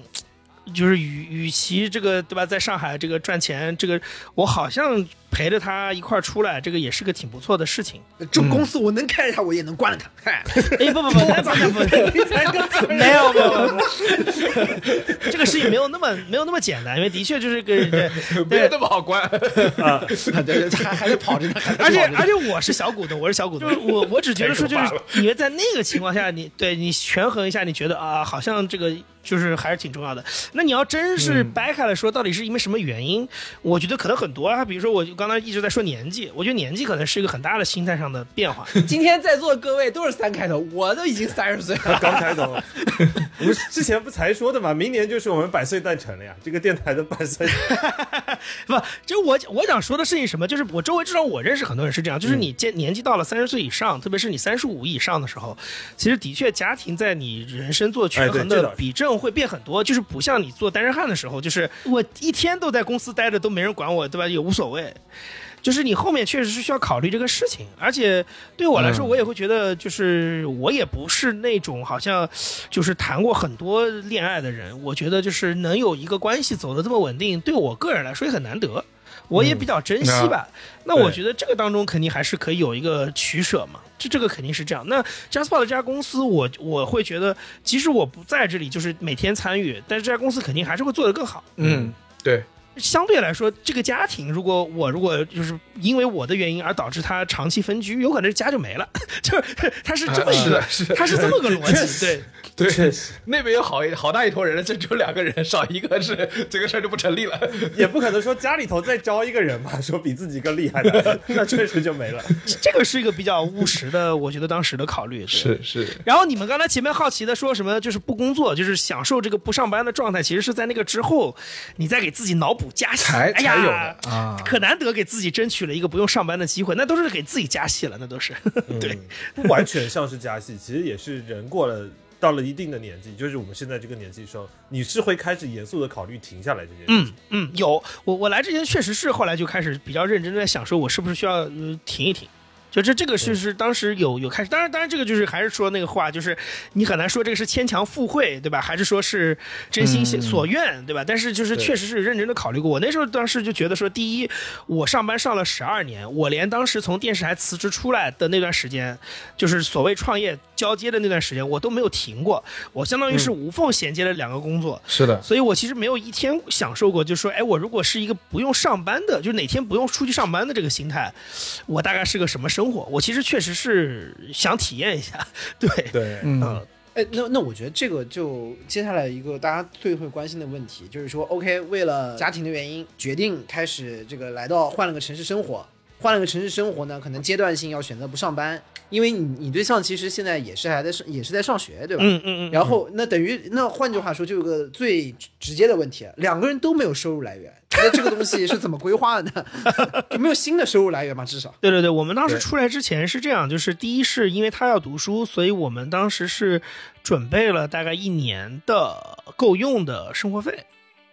就是与与其这个对吧，在上海这个赚钱，这个我好像陪着他一块儿出来，这个也是个挺不错的事情。这公司我能开着它，我也能关了它。嗨，哎，不不不，那不不不，没有没有没有，这个事情没有那么没有那么简单，因为的确就是个对没有那么好关。对对，还还是跑着呢，而且而且我是小股东，我是小股东，就是我我只觉得说，就是你在那个情况下，你对你权衡一下，你觉得啊，好像这个就是还是挺重要的。那你要真是掰开了说，到底是因为什么原因？我觉得可能很多啊，比如说我刚才一直在说年纪，我觉得年纪可能是一个很大的心态上的变化。今天在座的各位都是三开头，我都已经三十岁了。刚开头，我们之前不才说的嘛，明年就是我们百岁诞辰了呀，这个电台的百岁。不，就我我想说的事情是什么，就是我周围至少我认识很多人是这样，就是你见年纪到了三十岁以上，特别是你三十五以上的时候，其实的确家庭在你人生做权衡的比重会变很多，就是不像你做单身汉的时候，就是我一天都在公司待着都没人管我，对吧？也无所谓。就是你后面确实是需要考虑这个事情，而且对我来说，我也会觉得，就是我也不是那种好像就是谈过很多恋爱的人，我觉得就是能有一个关系走得这么稳定，对我个人来说也很难得，我也比较珍惜吧。那我觉得这个当中肯定还是可以有一个取舍嘛，这这个肯定是这样。那 JASPO 的这家公司，我我会觉得，即使我不在这里，就是每天参与，但是这家公司肯定还是会做得更好。嗯，对，相对来说，这个家庭，如果我如果就是因为我的原因而导致他长期分居，有可能家就没了，就是他是这么一个他是这么个逻辑，对。对，确实那边有好一好大一坨人，这只有两个人，少一个是这个事儿就不成立了。也不可能说家里头再招一个人嘛，说比自己更厉害的，那确实就没了。这个是一个比较务实的，我觉得当时的考虑。是是，然后你们刚才前面好奇的说什么，就是不工作，就是享受这个不上班的状态，其实是在那个之后，你再给自己脑补加戏，才哎呀才有的啊可难得给自己争取了一个不用上班的机会，那都是给自己加戏了，那都是。对，不完全像是加戏，其实也是人过了到了一定的年纪，就是我们现在这个年纪的时候，你是会开始严肃的考虑停下来这件事嗯情。嗯，有我我来之前确实是后来就开始比较认真的在想，说我是不是需要、呃、停一停。就这这个是是当时有有开始，当然当然这个就是还是说那个话，就是你很难说这个是牵强附会，对吧？还是说是真心所愿，对吧？但是就是确实是认真的考虑过。我那时候当时就觉得说，第一，我上班上了十二年，我连当时从电视台辞职出来的那段时间，就是所谓创业交接的那段时间，我都没有停过，我相当于是无缝衔接了两个工作。是的，所以我其实没有一天享受过，就是说，哎，我如果是一个不用上班的，就是哪天不用出去上班的这个心态，我大概是个什么生活？我其实确实是想体验一下，对，对，嗯，哎，那那我觉得这个就接下来一个大家最会关心的问题，就是说，OK，为了家庭的原因，决定开始这个来到换了个城市生活，换了个城市生活呢，可能阶段性要选择不上班，因为你你对象其实现在也是还在上也是在上学，对吧？嗯嗯嗯，然后那等于那换句话说，就有个最直接的问题，两个人都没有收入来源，那这个东西是怎么规划的呢？就没有新的收入来源嘛？至少对对对，我们当时出来之前是这样，就是第一是因为他要读书，所以我们当时是准备了大概一年的够用的生活费。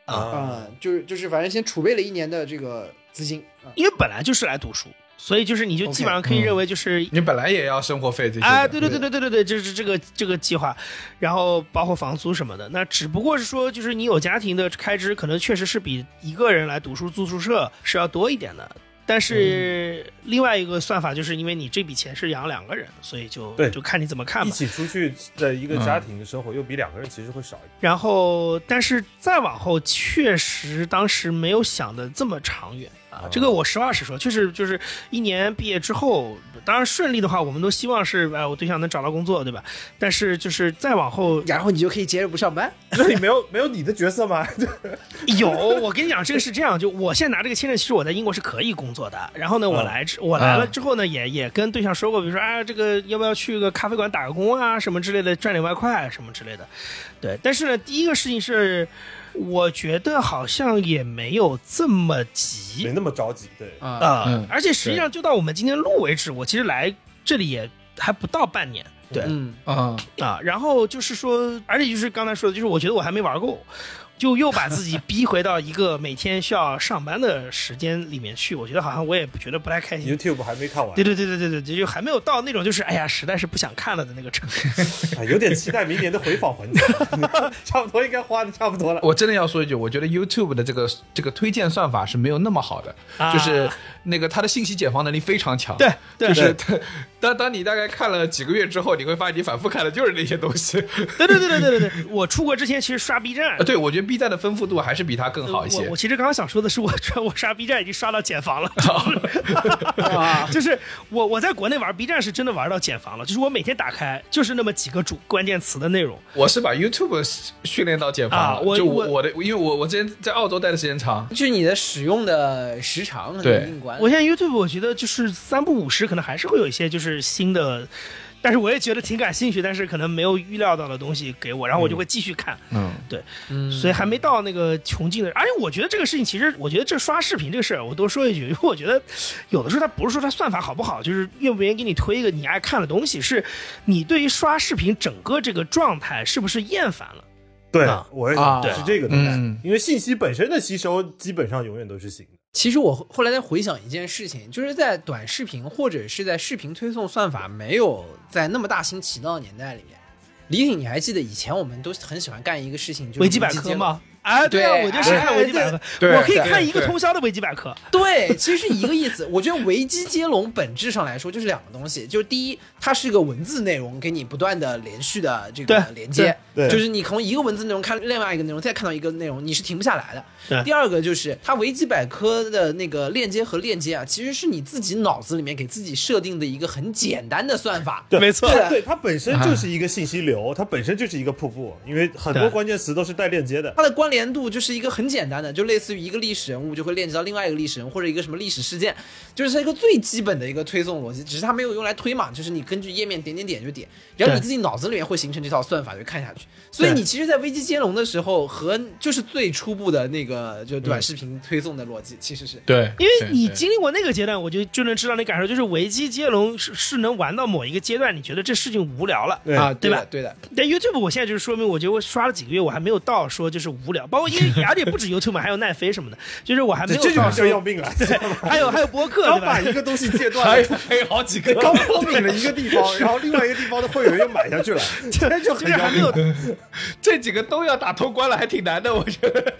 啊，啊、就是就是反正先储备了一年的这个资金啊。因为本来就是来读书，所以就是你就基本上可以认为就是你本来也要生活费这些的。啊，对对对对对对对，就是这个这个计划，然后包括房租什么的。那只不过是说，就是你有家庭的开支，可能确实是比一个人来读书住宿舍是要多一点的。但是另外一个算法，就是因为你这笔钱是养两个人，所以就对就看你怎么看吧一吧。起出去的一个家庭的生活，又比两个人其实会少一点。然后，但是再往后，确实当时没有想的这么长远啊。这个我实话实说，确实就是一年毕业之后，当然顺利的话，我们都希望是哎，我对象能找到工作，对吧？但是就是再往后，然后你就可以接着不上班。那你没有没有你的角色吗？有，我跟你讲，这个是这样，就我现在拿这个签证，其实我在英国是可以工作的。然后呢，我来之我来了之后呢，也也跟对象说过，比如说啊，这个要不要去个咖啡馆打个工啊，什么之类的，赚点外快什么之类的。对，但是呢，第一个事情是，我觉得好像也没有这么急没那么着急，对，啊而且实际上就到我们今天录为止，我其实来这里也还不到半年。对，嗯，啊，啊，然后就是说，而且就是刚才说的，就是我觉得我还没玩够。就又把自己逼回到一个每天需要上班的时间里面去。我觉得好像我也不觉得不太开心。YouTube 还没看完对，对对对对对，就还没有到那种就是哎呀，实在是不想看了的那个程度。啊，有点期待明年的回访环节，差不多应该花的差不多了。我真的要说一句，我觉得 YouTube 的这个这个推荐算法是没有那么好的，啊就是那个它的信息解放能力非常强。对对就是它当当你大概看了几个月之后，你会发现你反复看的就是那些东西。对对对对对对对，我出国之前其实刷 B 站啊，，对，我觉得 B 站的丰富度还是比它更好一些我我。其实刚刚想说的是，我刷我刷 B 站已经刷到茧房了，啊 就是我我在国内玩 B 站是真的玩到茧房了，就是我每天打开就是那么几个主关键词的内容。我是把 YouTube 训练到茧房了，啊我我就我我的，因为我我之前在澳洲待的时间长，就是你的使用的时长可对。我现在 YouTube 我觉得就是三不五十，可能还是会有一些就是新的。但是我也觉得挺感兴趣，但是可能没有预料到的东西给我，然后我就会继续看。嗯，对，所以还没到那个穷尽的。而且我觉得这个事情，其实我觉得这刷视频这个事儿，我多说一句，因为我觉得有的时候它不是说它算法好不好，就是愿不愿意给你推一个你爱看的东西，是你对于刷视频整个这个状态是不是厌烦了？对啊，我也啊是这个状态嗯，因为信息本身的吸收基本上永远都是行的。其实我后来在回想一件事情，就是在短视频或者是在视频推送算法没有在那么大行其道的年代里面，李挺，你还记得以前我们都很喜欢干一个事情，就是维基百？科吗？哎，对啊，我就是看维基百科，对我可以看一个通宵的维基百科。对，其实是一个意思。我觉得维基接龙本质上来说就是两个东西，就是第一，它是一个文字内容，给你不断的连续的这个连接，对对就是你从一个文字内容看另外一个内容，再看到一个内容，你是停不下来的。对第二个就是它维基百科的那个链接和链接啊，其实是你自己脑子里面给自己设定的一个很简单的算法。对没错对对，它本身就是一个信息流，它本身就是一个瀑布，因为很多关键词都是带链接的。它的关联度就是一个很简单的，就类似于一个历史人物就会链接到另外一个历史人物或者一个什么历史事件，就是它一个最基本的一个推送逻辑，只是它没有用来推嘛，就是你根据页面点点点就点，然后你自己脑子里面会形成这套算法就看下去。所以你其实，在危机接龙的时候和就是最初步的那个就短视频推送的逻辑其实是。对，因为你经历过那个阶段，我就就能知道那感受，就是危机接龙是是能玩到某一个阶段，你觉得这事情无聊了。对啊，对吧对的，但 YouTube 我现在就是说明，我觉得我刷了几个月，我还没有到说就是无聊，包括因为而且不止 YouTube 嘛，还有奈飞什么的，就是我还没有到这这就要，命了，还有还有博客刚把？一个东西戒断了还有，还有好几个刚脱敏了一个地方，然后另外一个地方的会员又买下去了，这就很就是还没有 这几个都要打通关了，还挺难的，我觉得。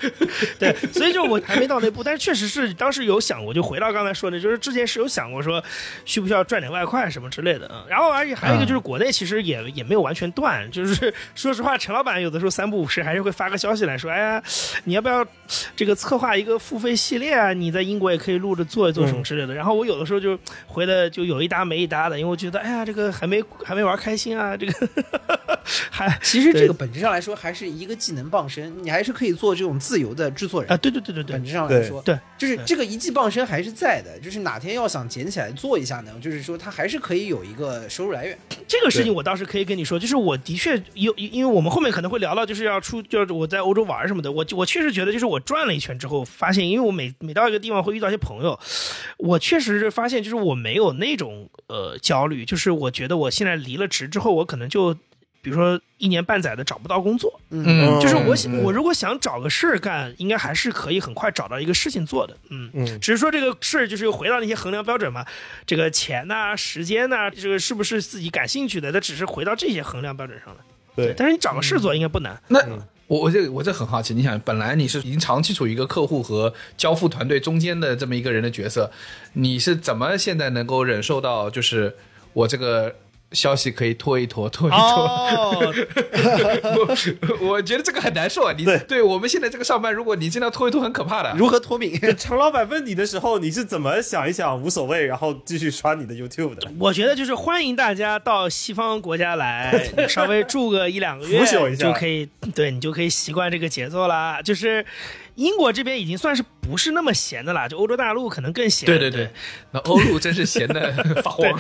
对，所以就我还没到那步，但是确实是当时有想过，就回到刚才说的，就是之前是有想过说需不需要赚点外快什么之类的，嗯，然后而且还有一个就是国内其实也也没有完全断，就是说实话，陈老板有的时候三不五时还是会发个消息来说，哎呀，你要不要这个策划一个付费系列啊？你在英国也可以录着做一做什么之类的。然后我有的时候就回的就有一搭没一搭的，因为我觉得哎呀，这个还没还没玩开心啊，这个 还其实这个本质上来说还是一个技能傍身，你还是可以做这种自由的制作人啊，。对对对对对本质上来说，对，就是这个一技傍身还是在的，就是哪天要想捡起来做一下呢，就是说他还是可以有一个收入来源。这个事情我倒是可以跟你说，就是我的确有，因为我们后面可能会聊到，就是要出，就是我在欧洲玩什么的，我我确实觉得，就是我转了一圈之后，发现，因为我每每到一个地方会遇到一些朋友，我确实是发现，就是我没有那种呃焦虑，就是我觉得我现在离了职之后，我可能就。比如说一年半载的找不到工作，嗯就是我嗯我如果想找个事儿干，应该还是可以很快找到一个事情做的，嗯嗯只是说这个事儿就是又回到那些衡量标准嘛，这个钱呐、时间呐、这个是不是自己感兴趣的，它只是回到这些衡量标准上了。对但是你找个事做应该不难。那我我这我这很好奇，你想，本来你是已经长期处于一个客户和交付团队中间的这么一个人的角色，你是怎么现在能够忍受到，就是我这个消息可以拖一拖，拖一拖？哦，我 我觉得这个很难受啊！你对我们现在这个上班，如果你经常拖一拖，很可怕的。如何脱敏？常老板问你的时候，你是怎么想一想无所谓，然后继续刷你的 YouTube 的？我觉得就是欢迎大家到西方国家来，稍微住个一两个月腐朽一下就可以，对你就可以习惯这个节奏啦。就是英国这边已经算是不是那么闲的啦，就欧洲大陆可能更闲。对对对，那欧陆真是闲的发慌。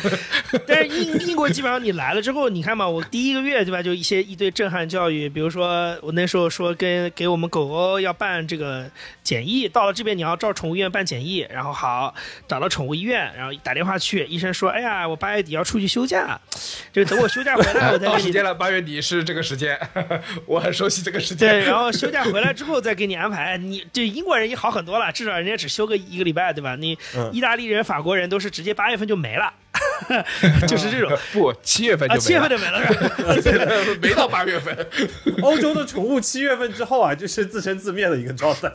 但是英英国基本上你来了之后，你看嘛，我第一个月对吧，就一些一堆震撼教育，比如说我那时候说跟给我们狗狗要办这个检疫，到了这边你要照宠物医院办检疫，然后好找到宠物医院，然后打电话去，医生说，哎呀，我八月底要出去休假，就等我休假回来，我再给你到时间了，八月底是这个时间，我很熟悉这个时间对，间。然后休假回来之后再给你安排。你这英国人也好很多了，至少人家只休个一个礼拜，对吧？你嗯意大利人、法国人都是直接八月份就没了，就是这种 不，七月份就啊，没七月份就没了是吧？没到八月份。欧洲的宠物七月份之后啊，就是自生自灭的一个状态。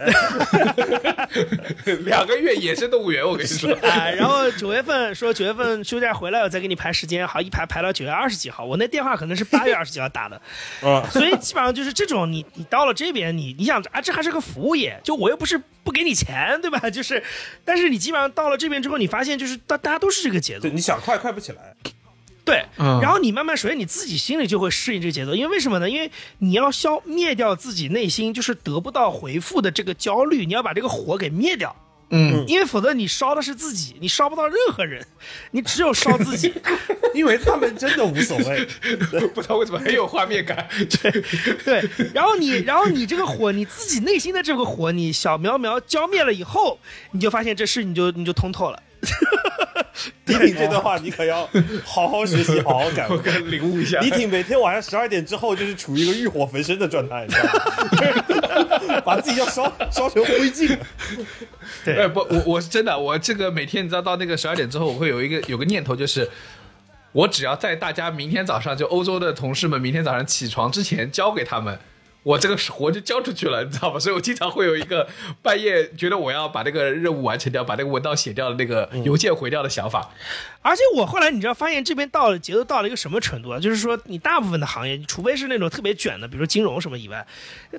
两个月野生动物园，我跟你说，啊，然后九月份说九月份休假回来，我再给你排时间，好一排排到九月二十几号。我那电话可能是八月二十几号打的，啊，所以基本上就是这种，你你到了这边，你你想啊，这还是个服务业，就我又不是不给你钱，对吧？就是，但是你基本上到了这边之后，你发现就是大大家都是这个节奏对，，你想快快不起来。对，嗯然后你慢慢，首先你自己心里就会适应这个节奏，因为为什么呢？因为你要消灭掉自己内心就是得不到回复的这个焦虑，你要把这个火给灭掉。嗯，因为否则你烧的是自己，你烧不到任何人，你只有烧自己。因为他们真的无所谓。不知道为什么很有画面感。对对，然后你，然后你这个火，你自己内心的这个火，你小苗苗浇灭了以后，你就发现这事你就你就通透了。李挺这段话你可要好好学习，好好感悟。跟领悟一下李挺每天晚上十二点之后就是处于一个欲火焚身的状态，你知道吗？把自己要烧烧成灰烬。哎，不，我我是真的，我这个每天你知道到那个十二点之后，我会有一个有个念头，就是我只要在大家明天早上就欧洲的同事们明天早上起床之前交给他们。我这个活就交出去了，你知道吧？所以我经常会有一个半夜觉得我要把这个任务完成掉，把这个文档写掉的那个邮件回掉的想法。而且我后来你知道发现这边到了节奏到了一个什么程度啊？就是说你大部分的行业，除非是那种特别卷的，比如说金融什么以外，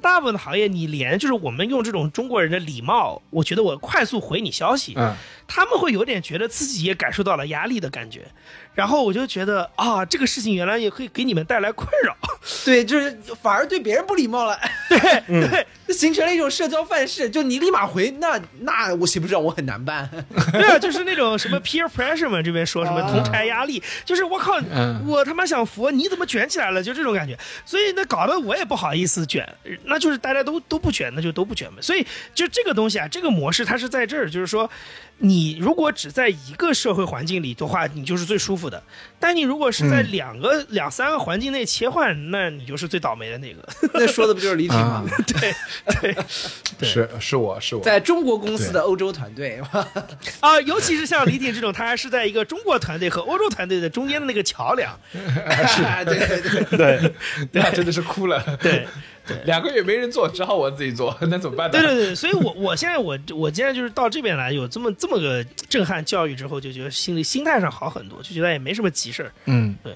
大部分的行业你连就是我们用这种中国人的礼貌，我觉得我快速回你消息，嗯，他们会有点觉得自己也感受到了压力的感觉，然后我就觉得啊，这个事情原来也可以给你们带来困扰，对，就是反而对别人不礼貌了，对 对。形成了一种社交范式。就你立马回，那那我岂不知道我很难办？对啊，就是那种什么 peer pressure 嘛，这边说什么同柴压力，就是我靠，嗯我他妈想佛，你怎么卷起来了？就这种感觉，所以那搞得我也不好意思卷，那就是大家都都不卷，那就都不卷呗。所以就这个东西啊，这个模式它是在这儿，就是说，你如果只在一个社会环境里的话，你就是最舒服的；但你如果是在两个、两三个环境内切换，那你就是最倒霉的那个。那说的不就是李挺吗？对对 对。是是我是我，在中国公司的欧洲团队，啊、尤其是像李挺这种，他还是在一个中国团队和欧洲团队的中间的那个桥梁。是，对对。对，对，那真的是哭了。对，两个月没人做，只好我自己做，那怎么办呢？对对对，所以我 我现在我我现在就是到这边来，有这么这么个震撼教育之后，就觉得心里心态上好很多，就觉得也没什么急事儿。嗯，对。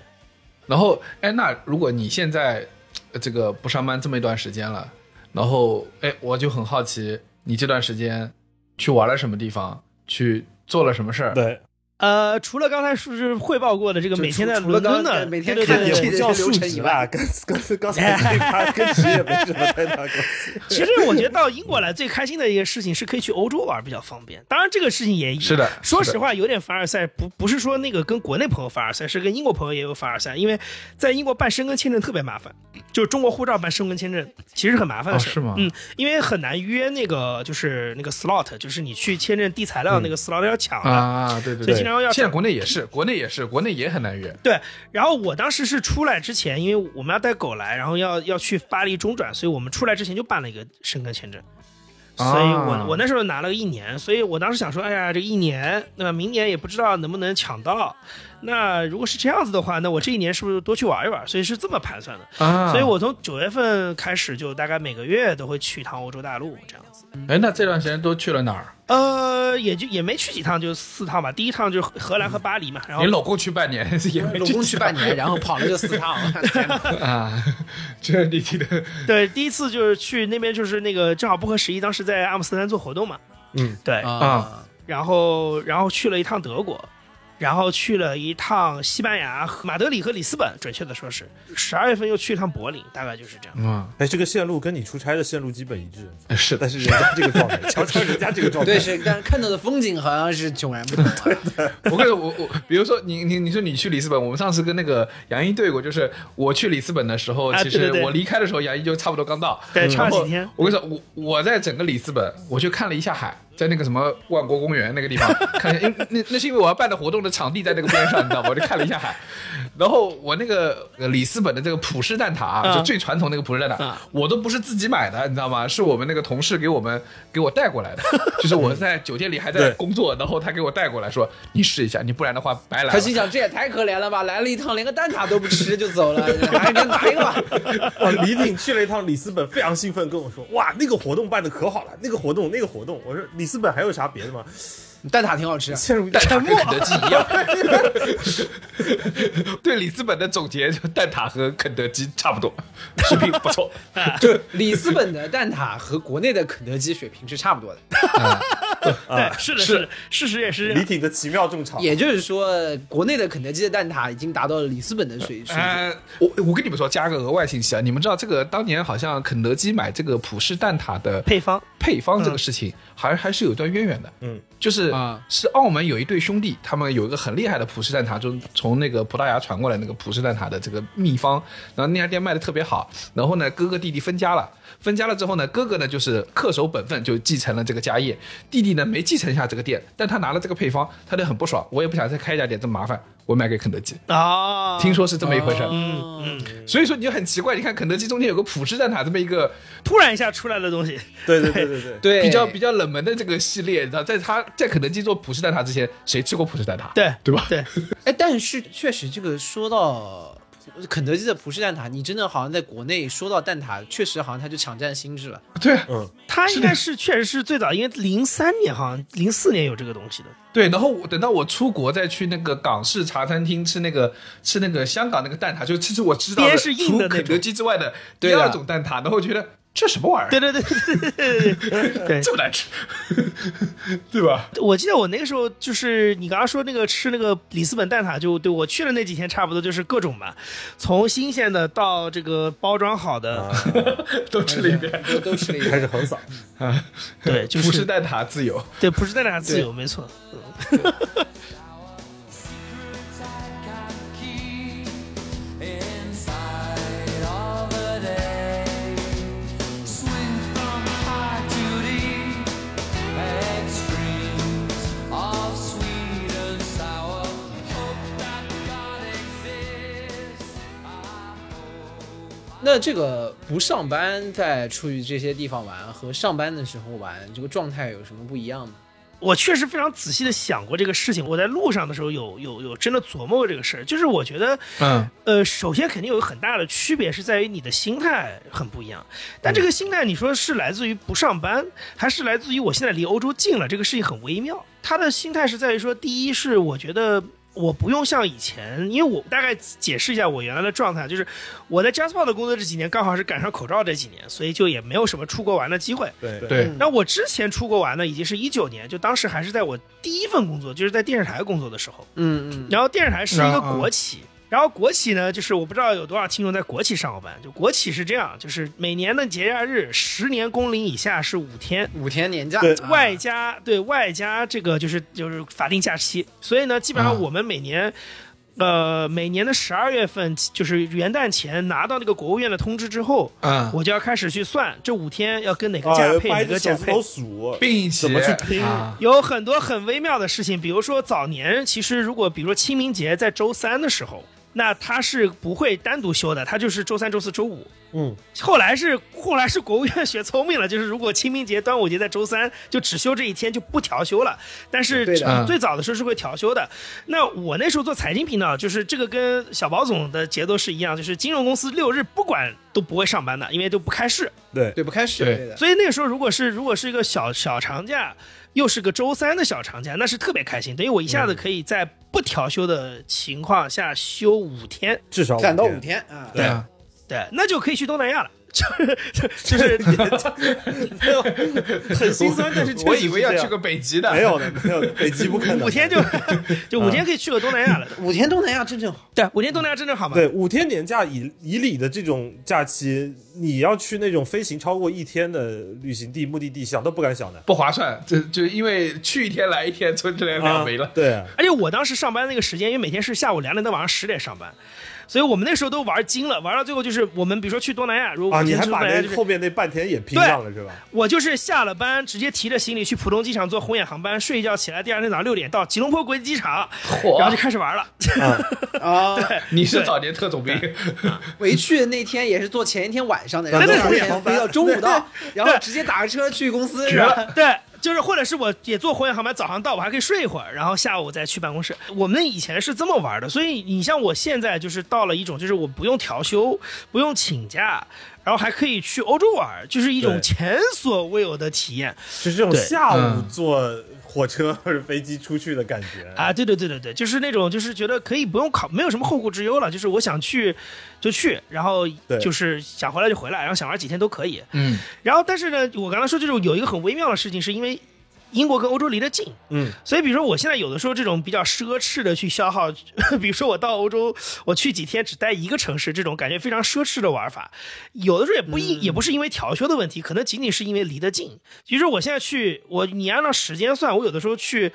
然后，哎，那如果你现在呃这个不上班这么一段时间了，然后，哎，我就很好奇，你这段时间去玩了什么地方，去做了什么事儿？对，呃，除了刚才是汇报过的这个每天在伦敦的，每天这些也不叫数流程以外跟跟刚才 那跟职业没什么太大关系。其实我觉得到英国来最开心的一个事情是可以去欧洲玩，比较方便。当然，这个事情也是的是的说实话有点凡尔赛，不不是说那个跟国内朋友凡尔赛，是跟英国朋友也有凡尔赛。因为在英国办申根签证特别麻烦，就是中国护照办申根签证其实很麻烦的事、哦是吗嗯，因为很难约那个就是那个 slot，就是你去签证递材料那个 slot 要抢的。啊，对对对，所以现在国内也是，国内也是，国内也很难约。对，然后我当时是出来之前，因为我们要带狗来，然后要要去巴黎中转，所以我们出来之前就办了一个申根签证。所以我啊我那时候拿了个一年，所以我当时想说，哎呀，这一年，那么明年也不知道能不能抢到。那如果是这样子的话，那我这一年是不是多去玩一玩？所以是这么盘算的。啊，所以我从九月份开始，就大概每个月都会去一趟欧洲大陆这样子。哎，那这段时间都去了哪儿？呃，也就也没去几趟，就四趟吧。第一趟就是荷兰和巴黎嘛，然后你老公去半年 也没老公去半年，然后跑了就四趟，啊，这你听的对，第一次就是去那边，就是那个正好不合时宜，当时在阿姆斯特丹做活动嘛。嗯，对，啊然后然后去了一趟德国，然后去了一趟西班牙马德里和里斯本，准确的说是。十二月份又去一趟柏林，大概就是这样。嗯，哎，这个线路跟你出差的线路基本一致，是但是人家这个状态，瞧瞧人家这个状态，对，是，但是看到的风景好像是迥然 不同啊。我跟你说，我我，比如说你你你说你去里斯本，我们上次跟那个杨一对过，就是我去里斯本的时候，其实我离开的时候，杨一就差不多刚到，对差了然后几天。我跟你说，我我在整个里斯本，我去看了一下海。在那个什么万国公园那个地方 看一下，因为那那是因为我要办的活动的场地在那个边上，你知道吗？我就看了一下海。然后我那个呃里斯本的这个普式蛋挞啊，嗯就最传统那个普式蛋挞嗯，我都不是自己买的，你知道吗？是我们那个同事给我们给我带过来的，就是我在酒店里还在工作，然后他给我带过来说你试一下，你不然的话白来。他心想这也太可怜了吧，来了一趟连个蛋挞都不吃就走了，还是拿一个吧。哦，李挺去了一趟里斯本，非常兴奋跟我说：“哇，那个活动办的可好了，那个活动那个活动。”我说：“资本还有啥别的吗？蛋挞挺好吃？”，蛋挞跟肯德基一样。对里斯本的总结，就蛋挞和肯德基差不多，水平不错。就里斯本的蛋挞和国内的肯德基水平是差不多的。对，是的，是是的，事实也是。李挺的奇妙众场。也就是说，国内的肯德基的蛋挞已经达到了里斯本的水水我我跟你们说，加个额外信息啊，你们知道这个当年好像肯德基买这个普式蛋挞的配方配方这个事情，还还是有一段渊源的。嗯，就是啊。是澳门有一对兄弟，他们有一个很厉害的葡式蛋挞，就从那个葡萄牙传过来那个葡式蛋挞的这个秘方，然后那家店卖的特别好，然后呢哥哥弟弟分家了，分家了之后呢，哥哥呢就是恪守本分，就继承了这个家业，弟弟呢没继承下这个店，但他拿了这个配方，他就很不爽，我也不想再开一家店这么麻烦，我卖给肯德基，啊，听说是这么一回事。儿。嗯。嗯，所以说你就很奇怪，你看肯德基中间有个普式蛋挞这么一个突然一下出来的东西，对对对对对，对，比较比较冷门的这个系列，你知道，在他在肯德基做普式蛋挞之前，谁吃过普式蛋挞？对。对吧？对，哎，但是确实这个说到肯德基的葡式蛋挞，你真的好像在国内说到蛋挞，确实好像它就抢占心智了。对啊嗯，他应该是确实是最早，因为零三年好像零四年有这个东西的。对，然后我等到我出国再去那个港式茶餐厅吃那个吃那个香港那个蛋挞，就其实我知道的边是硬的除肯德基之外的第二种蛋挞，然后我觉得这什么玩意儿？对对对对对对对 这么难吃，对吧？我记得我那个时候就是你刚刚说那个吃那个里斯本蛋挞，就对我去了那几天，差不多就是各种吧，从新鲜的到这个包装好的，都吃了一遍。都都吃了一开遍。始横扫啊。对，就是葡式蛋挞自由，对，不是蛋挞自由，没错。那这个不上班再出去这些地方玩，和上班的时候玩，这个状态有什么不一样吗？我确实非常仔细的想过这个事情。我在路上的时候有有有真的琢磨过这个事儿，就是我觉得，嗯，呃，首先肯定有个很大的区别是在于你的心态很不一样。但这个心态，你说是来自于不上班，还是来自于我现在离欧洲近了？这个事情很微妙。他的心态是在于说，第一是我觉得。我不用像以前，因为我大概解释一下我原来的状态，就是我在的工作这几年刚好是赶上口罩这几年，所以就也没有什么出国玩的机会。对。对，那我之前出国玩呢，已经是一九年，就当时还是在我第一份工作，就是在电视台工作的时候。嗯嗯，然后电视台是一个国企，然后国企呢，就是我不知道有多少听众在国企上过班。就国企是这样，就是每年的节假日，十年工龄以下是五天。五天年假，对。啊。外加对外加这个就是就是法定假期，所以呢，基本上啊。我们每年，呃，每年的十二月份就是元旦前拿到那个国务院的通知之后，啊，我就要开始去算这五天要跟哪个啊假，配，哪掰个假配。并一起怎么去拼？啊。有很多很微妙的事情，比如说早年其实如果比如说清明节在周三的时候，那他是不会单独休的，他就是周三、周四周五。嗯，后来是后来是国务院学聪明了，就是如果清明节、端午节在周三，就只休这一天，就不调休了。但是最早的时候是会调休的。那我那时候做财经频道，就是这个跟小宝总的节奏是一样，就是金融公司六日不管都不会上班的，因为都不开市。对，对不开市，对对的。所以那个时候，如果是如果是一个小小长假，又是个周三的小长假，那是特别开心，等于我一下子可以在不调休的情况下休五天，至少攒到五天。啊，对啊，对，那就可以去东南亚了。就是就是很心酸，但是我以为要去个北极的，没有的，没有的，北极不可能。五天就就五天可以去个东南亚了。五天东南亚正正好。对，五天东南亚真正好嘛？对五天年假以以里的这种假期，你要去那种飞行超过一天的旅行地、目的地，想都不敢想的。不划算，这就因为去一天来一天，存这两两没了。对，而且我当时上班那个时间，因为每天是下午两点到晚上十点上班，所以我们那时候都玩精了，玩到最后就是我们比如说去东南亚，如果啊，你还把那后面那半天也拼上了是吧？我就是下了班直接提着行李去浦东机场坐红眼航班，睡一觉起来，第二天早上六点到吉隆坡国际机场，然后就开始玩了。啊，对。你是早年特种兵，回 去的那天也是坐前一天晚上的，然后对第二对对天飞到中午到，然后直接打个车去公司，是吧？对，就是或者是我也坐火眼航班，早上到我还可以睡一会儿，然后下午再去办公室。我们以前是这么玩的，所以你像我现在就是到了一种，就是我不用调休，不用请假。然后还可以去欧洲玩，就是一种前所未有的体验就是这种下午嗯坐火车或者飞机出去的感觉。啊！对对对对对，就是那种就是觉得可以不用考，没有什么后顾之忧了，就是我想去就去，然后对就是想回来就回来，然后想玩几天都可以。嗯，然后但是呢，我刚才说这种有一个很微妙的事情，是因为英国跟欧洲离得近，嗯，所以比如说我现在有的时候这种比较奢侈的去消耗，比如说我到欧洲，我去几天只待一个城市，这种感觉非常奢侈的玩法，有的时候也不因、也不是因为调休的问题，可能仅仅是因为离得近。其实我现在去，我你按照时间算，我有的时候去。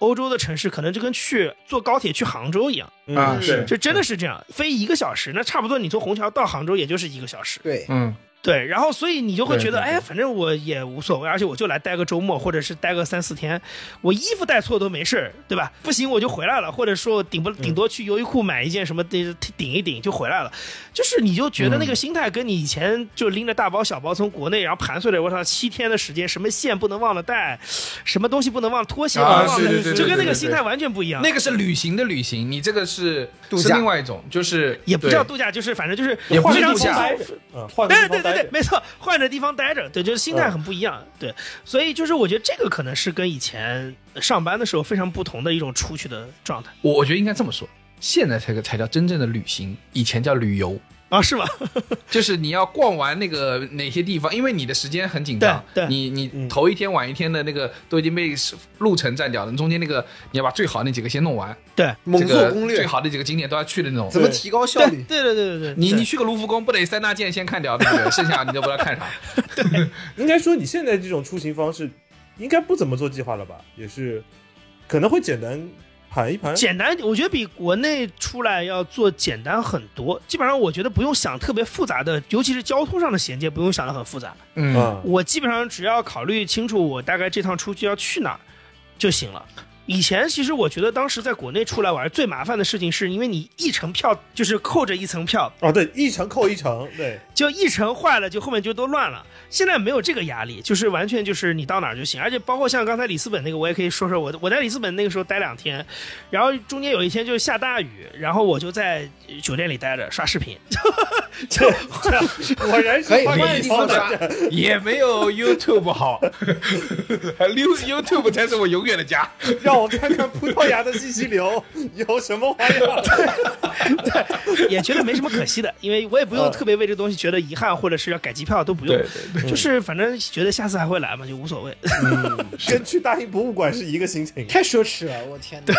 欧洲的城市可能就跟去坐高铁去杭州一样，啊嗯对，这真的是这样，飞一个小时，那差不多你从虹桥到杭州也就是一个小时。对，嗯，对，然后所以你就会觉得，哎，反正我也无所谓，而且我就来待个周末，或者是待个三四天，我衣服带错都没事儿，对吧？不行我就回来了，或者说我顶不顶多去优衣库买一件什么顶顶一顶就回来了，就是你就觉得那个心态跟你以前就拎着大包小包从国内然后盘算着我操七天的时间，什么线不能忘了带，什么东西不能忘，拖鞋不啊能忘就跟那个心态完全不一样。那个是旅行的旅行，你这个是度假是另外一种，就是也不叫度假，就是反正就是也不是非常度假嗯，换对对对对。没错，换着地方待着，对，就是心态很不一样，对，所以就是我觉得这个可能是跟以前上班的时候非常不同的一种出去的状态。我我觉得应该这么说，现在才个才叫真正的旅行，以前叫旅游。啊，是吗？就是你要逛完那个哪些地方，因为你的时间很紧张，对对你你嗯头一天晚一天的那个都已经被路程占掉了，中间那个你要把最好那几个先弄完，对，猛这个做攻略最，好的几个景点都要去的那种。怎么提高效对率？对对对对对，对你你去个卢浮宫，不得三大件先看掉，对不对？剩下你都不知道看啥。应该说你现在这种出行方式，应该不怎么做计划了吧？也是，可能会简单盘一盘。简单，我觉得比国内出来要做简单很多。基本上，我觉得不用想特别复杂的，尤其是交通上的衔接，不用想的很复杂。嗯，啊，我基本上只要考虑清楚我大概这趟出去要去哪儿就行了。以前其实我觉得当时在国内出来玩最麻烦的事情，是因为你一程票就是扣着一层票，哦，对，一程扣一程，对，就一程坏了，就后面就都乱了。现在没有这个压力，就是完全就是你到哪儿就行。而且包括像刚才里斯本那个，我也可以说说我我在里斯本那个时候待两天，然后中间有一天就是下大雨，然后我就在酒店里待着刷视频，就就果然是可以换地方地方的也没有 YouTube 好，You YouTube 才是我永远的家。让我看看葡萄牙的信息流 有什么花样。对也觉得没什么可惜的，因为我也不用特别为这东西觉得遗憾，或者是要改机票都不用，对对就是反正觉得下次还会来嘛，就无所谓。跟去大英博物馆是一个心情。太奢侈了，我天哪！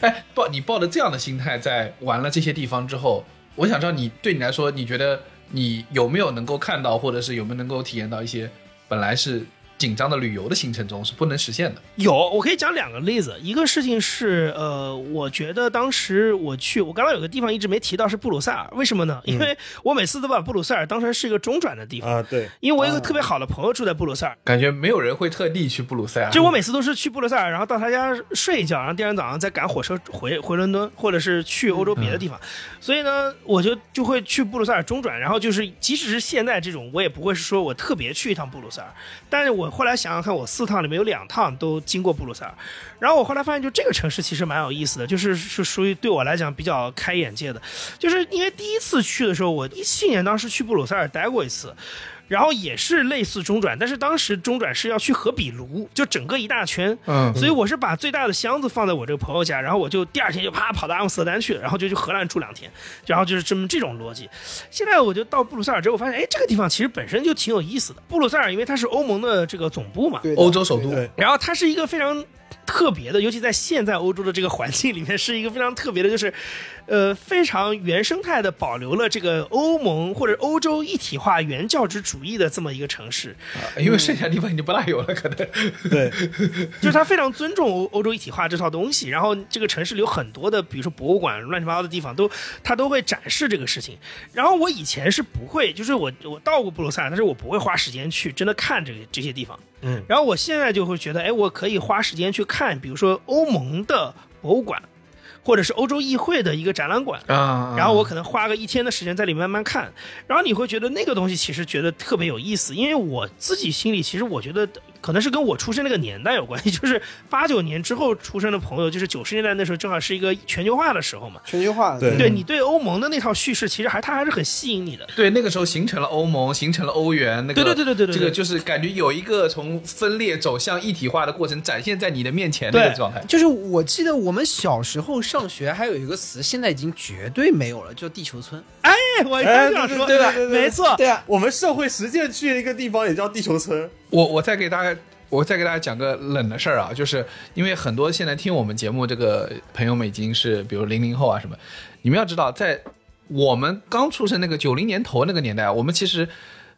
哎，抱你抱着这样的心态，在玩了这些地方之后，我想知道你对你来说，你觉得你有没有能够看到，或者是有没有能够体验到一些本来是紧张的旅游的行程中是不能实现的？有，我可以讲两个例子。一个事情是，呃，我觉得当时我去，我刚刚有个地方一直没提到是布鲁塞尔，为什么呢？因为我每次都把布鲁塞尔当成是一个中转的地方，啊，对，因为我有一个特别好的朋友住在布鲁塞尔，感觉没有人会特地去布鲁塞尔。就我每次都是去布鲁塞尔，然后到他家睡一觉，然后第二天早上再赶火车回回伦敦，或者是去欧洲别的地方。所以呢，我就就会去布鲁塞尔中转，然后就是即使是现在这种，我也不会是说我特别去一趟布鲁塞尔。但是我后来想想看，我四趟里面有两趟都经过布鲁塞尔，然后我后来发现，就这个城市其实蛮有意思的，就是是属于对我来讲比较开眼界的，就是因为第一次去的时候，我一七年当时去布鲁塞尔待过一次。然后也是类似中转，但是当时中转是要去和比卢，就整个一大圈，嗯。所以我是把最大的箱子放在我这个朋友家，然后我就第二天就啪跑到阿姆斯特丹去了，然后就去荷兰住两天，然后就是这么这种逻辑。现在我就到布鲁塞尔之后，我发现哎，这个地方其实本身就挺有意思的。布鲁塞尔因为它是欧盟的这个总部嘛，对欧洲首都，对，然后它是一个非常特别的，尤其在现在欧洲的这个环境里面，是一个非常特别的，就是，呃，非常原生态的保留了这个欧盟或者欧洲一体化原教旨主义的这么一个城市，因为剩下地方已经不大有了，可能。对，就是他非常尊重欧欧洲一体化这套东西。然后这个城市里有很多的，比如说博物馆、乱七八糟的地方，都他都会展示这个事情。然后我以前是不会，就是我我到过布鲁塞尔，但是我不会花时间去真的看这个这些地方。嗯，然后我现在就会觉得，哎，我可以花时间去看，比如说欧盟的博物馆，或者是欧洲议会的一个展览馆。啊然后我可能花个一天的时间在里面慢慢看，然后你会觉得那个东西其实觉得特别有意思，因为我自己心里其实我觉得可能是跟我出生那个年代有关系，就是八九年之后出生的朋友，就是九十年代那时候正好是一个全球化的时候嘛。全球化，对对你对欧盟的那套叙事，其实还它还是很吸引你的。对，那个时候形成了欧盟，形成了欧元，那个对对对对对对这个就是感觉有一个从分裂走向一体化的过程展现在你的面前那对个状态。就是我记得我们小时候上学还有一个词，现在已经绝对没有了，叫地球村。哎，我刚想说，对吧对对没错，对啊，我们社会实践去的一个地方也叫地球村，我我再给大家，我再给大家讲个冷的事儿啊，就是因为很多现在听我们节目这个朋友们已经是比如零零后啊什么，你们要知道，在我们刚出生那个九零年头那个年代，我们其实。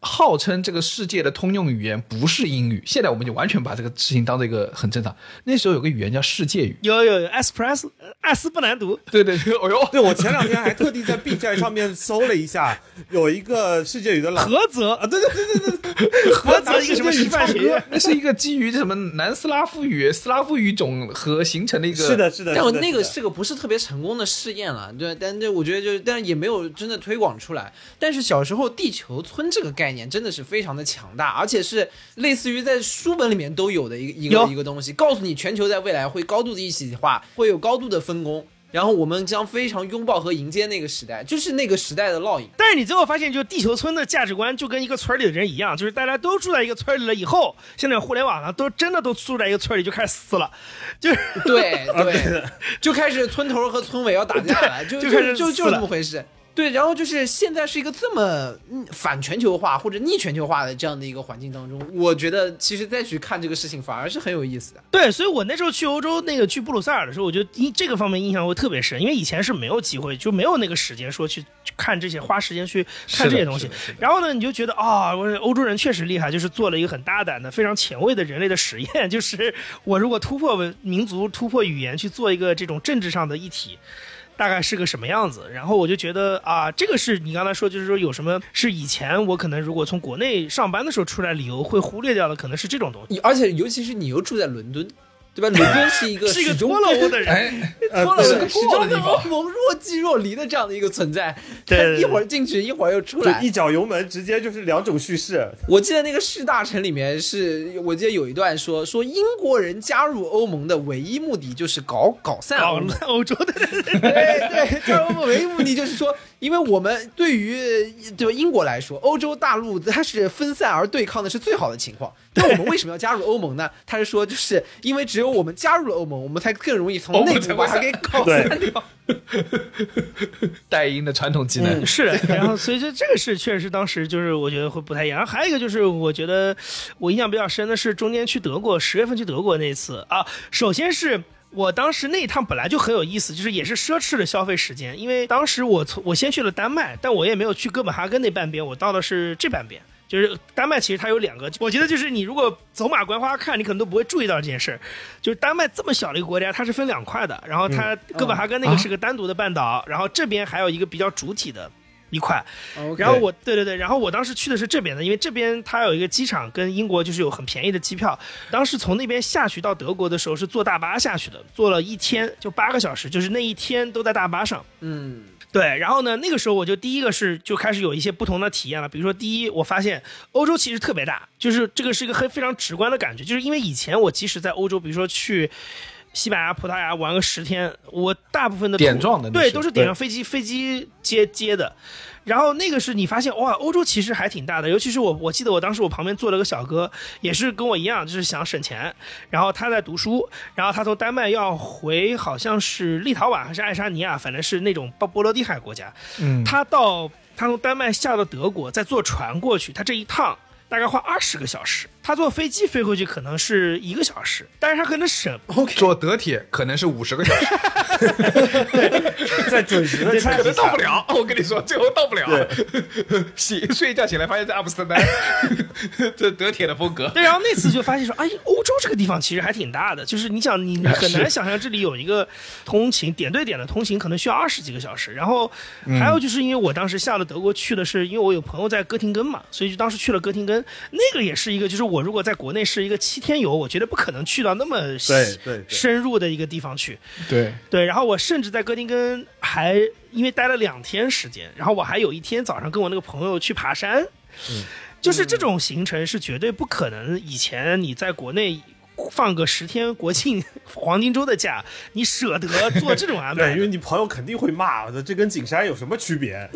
号称这个世界的通用语言不是英语，现在我们就完全把这个事情当做一个很正常。那时候有个语言叫世界语，有有有，espresso，艾斯不难读，对对对，哦呦，对我前两天还特地在 B 站上面搜了一下，有一个世界语的老菏泽啊，对对对对对对，菏泽一个什么师范学，那是一个基于什么南斯拉夫语、斯拉夫语种和形成的一个。是的，是的，但我那个是个不是特别成功的试验了，对，但这我觉得就是，但也没有真的推广出来。但是小时候地球村这个概念真的是非常的强大，而且是类似于在书本里面都有的一个一个一个东西，告诉你全球在未来会高度的一体化，会有高度的分工，然后我们将非常拥抱和迎接那个时代，就是那个时代的烙印。但是你最后发现，就是地球村的价值观就跟一个村儿里的人一样，就是大家都住在一个村儿里了以后，现在互联网了，都真的都住在一个村儿里就开始撕了，就是对 对，就开始村头和村尾要打架了，就就就就就撕了这么回事。对，然后就是现在是一个这么嗯反全球化或者逆全球化的这样的一个环境当中，我觉得其实再去看这个事情反而是很有意思的。对，所以我那时候去欧洲那个去布鲁塞尔的时候，我觉得因这个方面印象会特别深，因为以前是没有机会，就没有那个时间说去去看这些，花时间去看这些东西。然后呢，你就觉得啊、我欧洲人确实厉害，就是做了一个很大胆的、非常前卫的人类的实验，就是我如果突破文民族、突破语言去做一个这种政治上的一体。大概是个什么样子，然后我就觉得啊，这个是你刚才说，就是说有什么是以前我可能如果从国内上班的时候出来旅游会忽略掉的，可能是这种东西。而且尤其是你又住在伦敦，对吧？伦敦是一个 是一个始终脱了欧的人，哎，脱了呃对欧始终跟欧盟若即若离的这样的一个存在，对对对一会儿进去一会儿又出来，一脚油门，直接就是两种叙事。我记得那个士大臣里面是，我记得有一段说说英国人加入欧盟的唯一目的就是搞搞散欧搞盟。欧洲的人。对对，加入欧盟唯一目的就是说，因为我们对于对吧英国来说，欧洲大陆它是分散而对抗的是最好的情况。那我们为什么要加入欧盟呢？他是说，就是因为只有我们加入了欧盟，我们才更容易从内部把它给搞散掉。代 音的传统技能。是，然后所以这这个是确实是当时就是我觉得会不太一样。然后还有一个就是我觉得我印象比较深的是中间去德国十月份去德国那次啊，首先是。我当时那一趟本来就很有意思，就是也是奢侈的消费时间，因为当时我从我先去了丹麦，但我也没有去哥本哈根那半边，我到的是这半边。就是丹麦其实它有两个，我觉得就是你如果走马观花看，你可能都不会注意到这件事儿。就是丹麦这么小的一个国家，它是分两块的，然后它哥本哈根那个是个单独的半岛，然后这边还有一个比较主体的一块。然后我对对对，然后我当时去的是这边的，因为这边它有一个机场跟英国就是有很便宜的机票。当时从那边下去到德国的时候是坐大巴下去的，坐了一天就八个小时，就是那一天都在大巴上。嗯，对，然后呢，那个时候我就第一个是就开始有一些不同的体验了。比如说，第一，我发现欧洲其实特别大，就是这个是一个很非常直观的感觉，就是因为以前我即使在欧洲，比如说去。西班牙、葡萄牙玩个十天，我大部分的点状的对，都是点上飞机飞机接接的。然后那个是你发现哇，欧洲其实还挺大的，尤其是我，我记得我当时我旁边坐了个小哥，也是跟我一样，就是想省钱，然后他在读书，然后他从丹麦要回好像是立陶宛还是爱沙尼亚，反正是那种波波罗的海国家，嗯，他到他从丹麦下到德国，再坐船过去，他这一趟大概花二十个小时，他坐飞机飞回去可能是一个小时，但是他可能省。O.K. 坐德铁可能是五十个小时，在准时的前可能，到不了。我跟你说，最后到不了。醒 睡一觉醒来，发现在阿姆斯特丹，这德铁的风格。对，然后那次就发现说，哎，欧洲这个地方其实还挺大的，就是你想，你很难想象这里有一个通勤点对点的通勤，可能需要二十几个小时。然后还有就是因为我当时下了德国去的是，因为我有朋友在哥廷根嘛，所以就当时去了哥廷根，那个也是一个，就是我如果在国内是一个七天游，我觉得不可能去到那么对对对深入的一个地方去。对，对，然后我甚至在哥廷根还因为待了两天时间，然后我还有一天早上跟我那个朋友去爬山，就是这种行程是绝对不可能。以前你在国内放个十天国庆 黄金周的假，你舍得做这种安对，排因？为你朋友肯定会骂的，这跟景山有什么区别？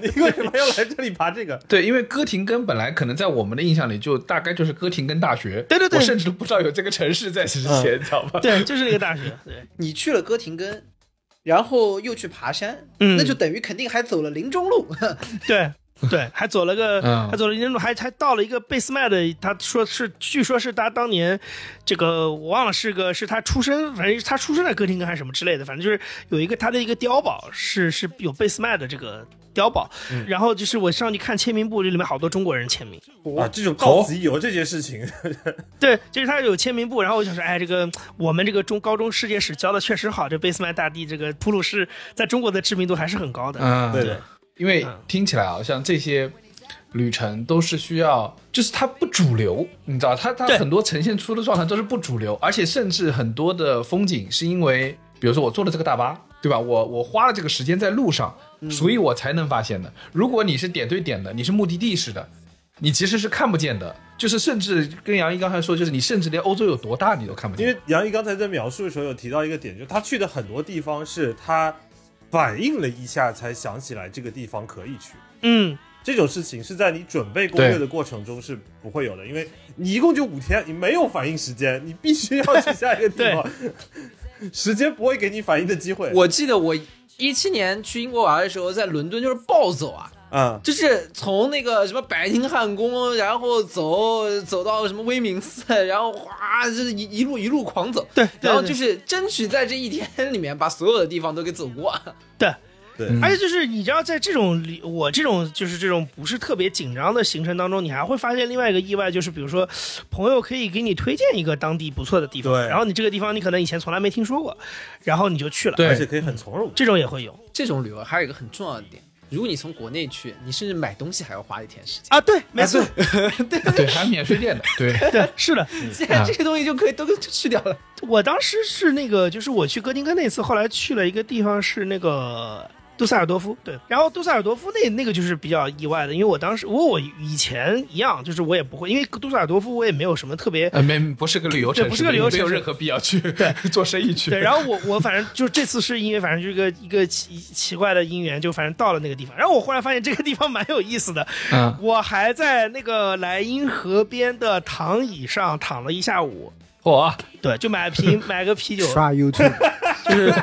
你为什么要来这里爬这个？对，因为哥廷根本来可能在我们的印象里就大概就是哥廷根大学，对对对我甚至都不知道有这个城市在之前，你知道吧？对，就是那个大学。对，你去了哥廷根，然后又去爬山，嗯那就等于肯定还走了林中路。对 对，还走了个，嗯。还走了一路，还还到了一个贝斯麦的，他说是，据说是他当年这个我忘了是个是他出生，反正是他出生在哥廷根还是什么之类的，反正就是有一个他的一个碉堡是是有贝斯麦的这个碉堡，然后就是我上去看签名簿，这里面好多中国人签名，啊，这种到此一游这件事情，对，就是他有签名簿，然后我想说，哎，这个我们这个中高中世界史教的确实好，这贝斯麦大帝这个普鲁士在中国的知名度还是很高的，嗯，对的，因为听起来好像这些旅程都是需要，就是它不主流，你知道，它它很多呈现出的状态都是不主流，而且甚至很多的风景是因为，比如说我坐了这个大巴，对吧？我我花了这个时间在路上，所以我才能发现的。如果你是点对点的，你是目的地式的，你其实是看不见的。就是甚至跟杨毅刚才说，就是你甚至连欧洲有多大你都看不见。因为杨毅刚才在描述的时候有提到一个点，就是他去的很多地方是他反应了一下才想起来这个地方可以去。嗯，这种事情是在你准备攻略的过程中是不会有的，因为你一共就五天，你没有反应时间，你必须要去下一个地方，时间不会给你反应的机会。我记得我一七年去英国玩的时候，在伦敦就是暴走啊，啊、就是从那个什么白金汉宫，然后走走到什么威明寺，然后哗，就是一一路一路狂走，对，然后就是争取在这一天里面把所有的地方都给走过。对。对，而且就是你知道，在这种里我这种就是这种不是特别紧张的行程当中，你还会发现另外一个意外，就是比如说朋友可以给你推荐一个当地不错的地方，对。然后你这个地方你可能以前从来没听说过，然后你就去了，对。而且可以很从容。这种也会有。这种旅游还有一个很重要的点，如果你从国内去，你甚至买东西还要花一天时间。啊，对，没错，对 对，还有免税店的，对，对，是的，现在这些东西就可以都都去掉了。我当时是那个，就是我去哥廷根那次，后来去了一个地方是那个。杜塞尔多夫，对，然后杜塞尔多夫那那个就是比较意外的，因为我当时我我以前一样，就是我也不会，因为杜塞尔多夫我也没有什么特别呃，没不是个旅游城市，不是个旅游城市没有任何必要去对。做生意去。对，然后我我反正就这次是因为反正就是一个一个奇奇怪的因缘，就反正到了那个地方，然后我忽然发现这个地方蛮有意思的，嗯，我还在那个莱茵河边的躺椅上躺了一下午，嚯，对，就买瓶买个啤酒，刷 YouTube，就是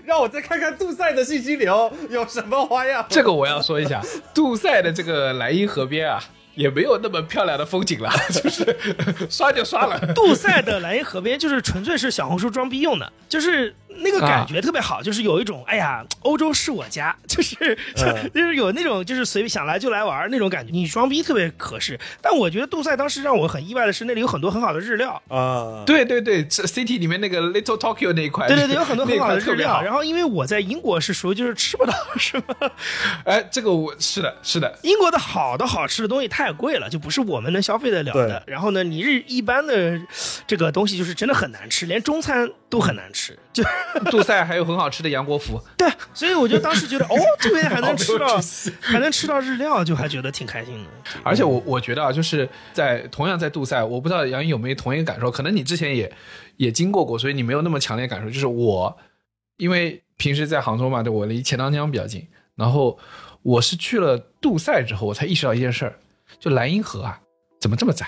让我再看看杜塞的信息流有什么花样。这个我要说一下，杜塞的这个莱茵河边啊，也没有那么漂亮的风景了，就是刷就刷了。杜塞的莱茵河边就是纯粹是小红书装逼用的，就是那个感觉特别好，就是有一种哎呀，欧洲是我家，就是就嗯就是有那种就是随便想来就来玩那种感觉，你装逼特别合适。但我觉得杜塞当时让我很意外的是，那里有很多很好的日料。啊，对对对这，City 里面那个 Little Tokyo 那一块，对对对，有很多很好的日料。然后因为我在英国是属于就是吃不到什么，哎，这个我是的，是的，英国的好的好吃的东西太贵了，就不是我们能消费得了的。然后呢，你日一般的这个东西就是真的很难吃，连中餐都很难吃。就 杜塞还有很好吃的杨国福，对，所以我就当时觉得，哦，这边还能吃到，还能吃到日料，就还觉得挺开心的。而且我我觉得啊，就是在同样在杜塞，我不知道杨毅有没有同一个感受，可能你之前也也经过过，所以你没有那么强烈感受。就是我，因为平时在杭州嘛，对我离钱塘江比较近，然后我是去了杜塞之后，我才意识到一件事儿，就莱茵河啊，怎么这么窄？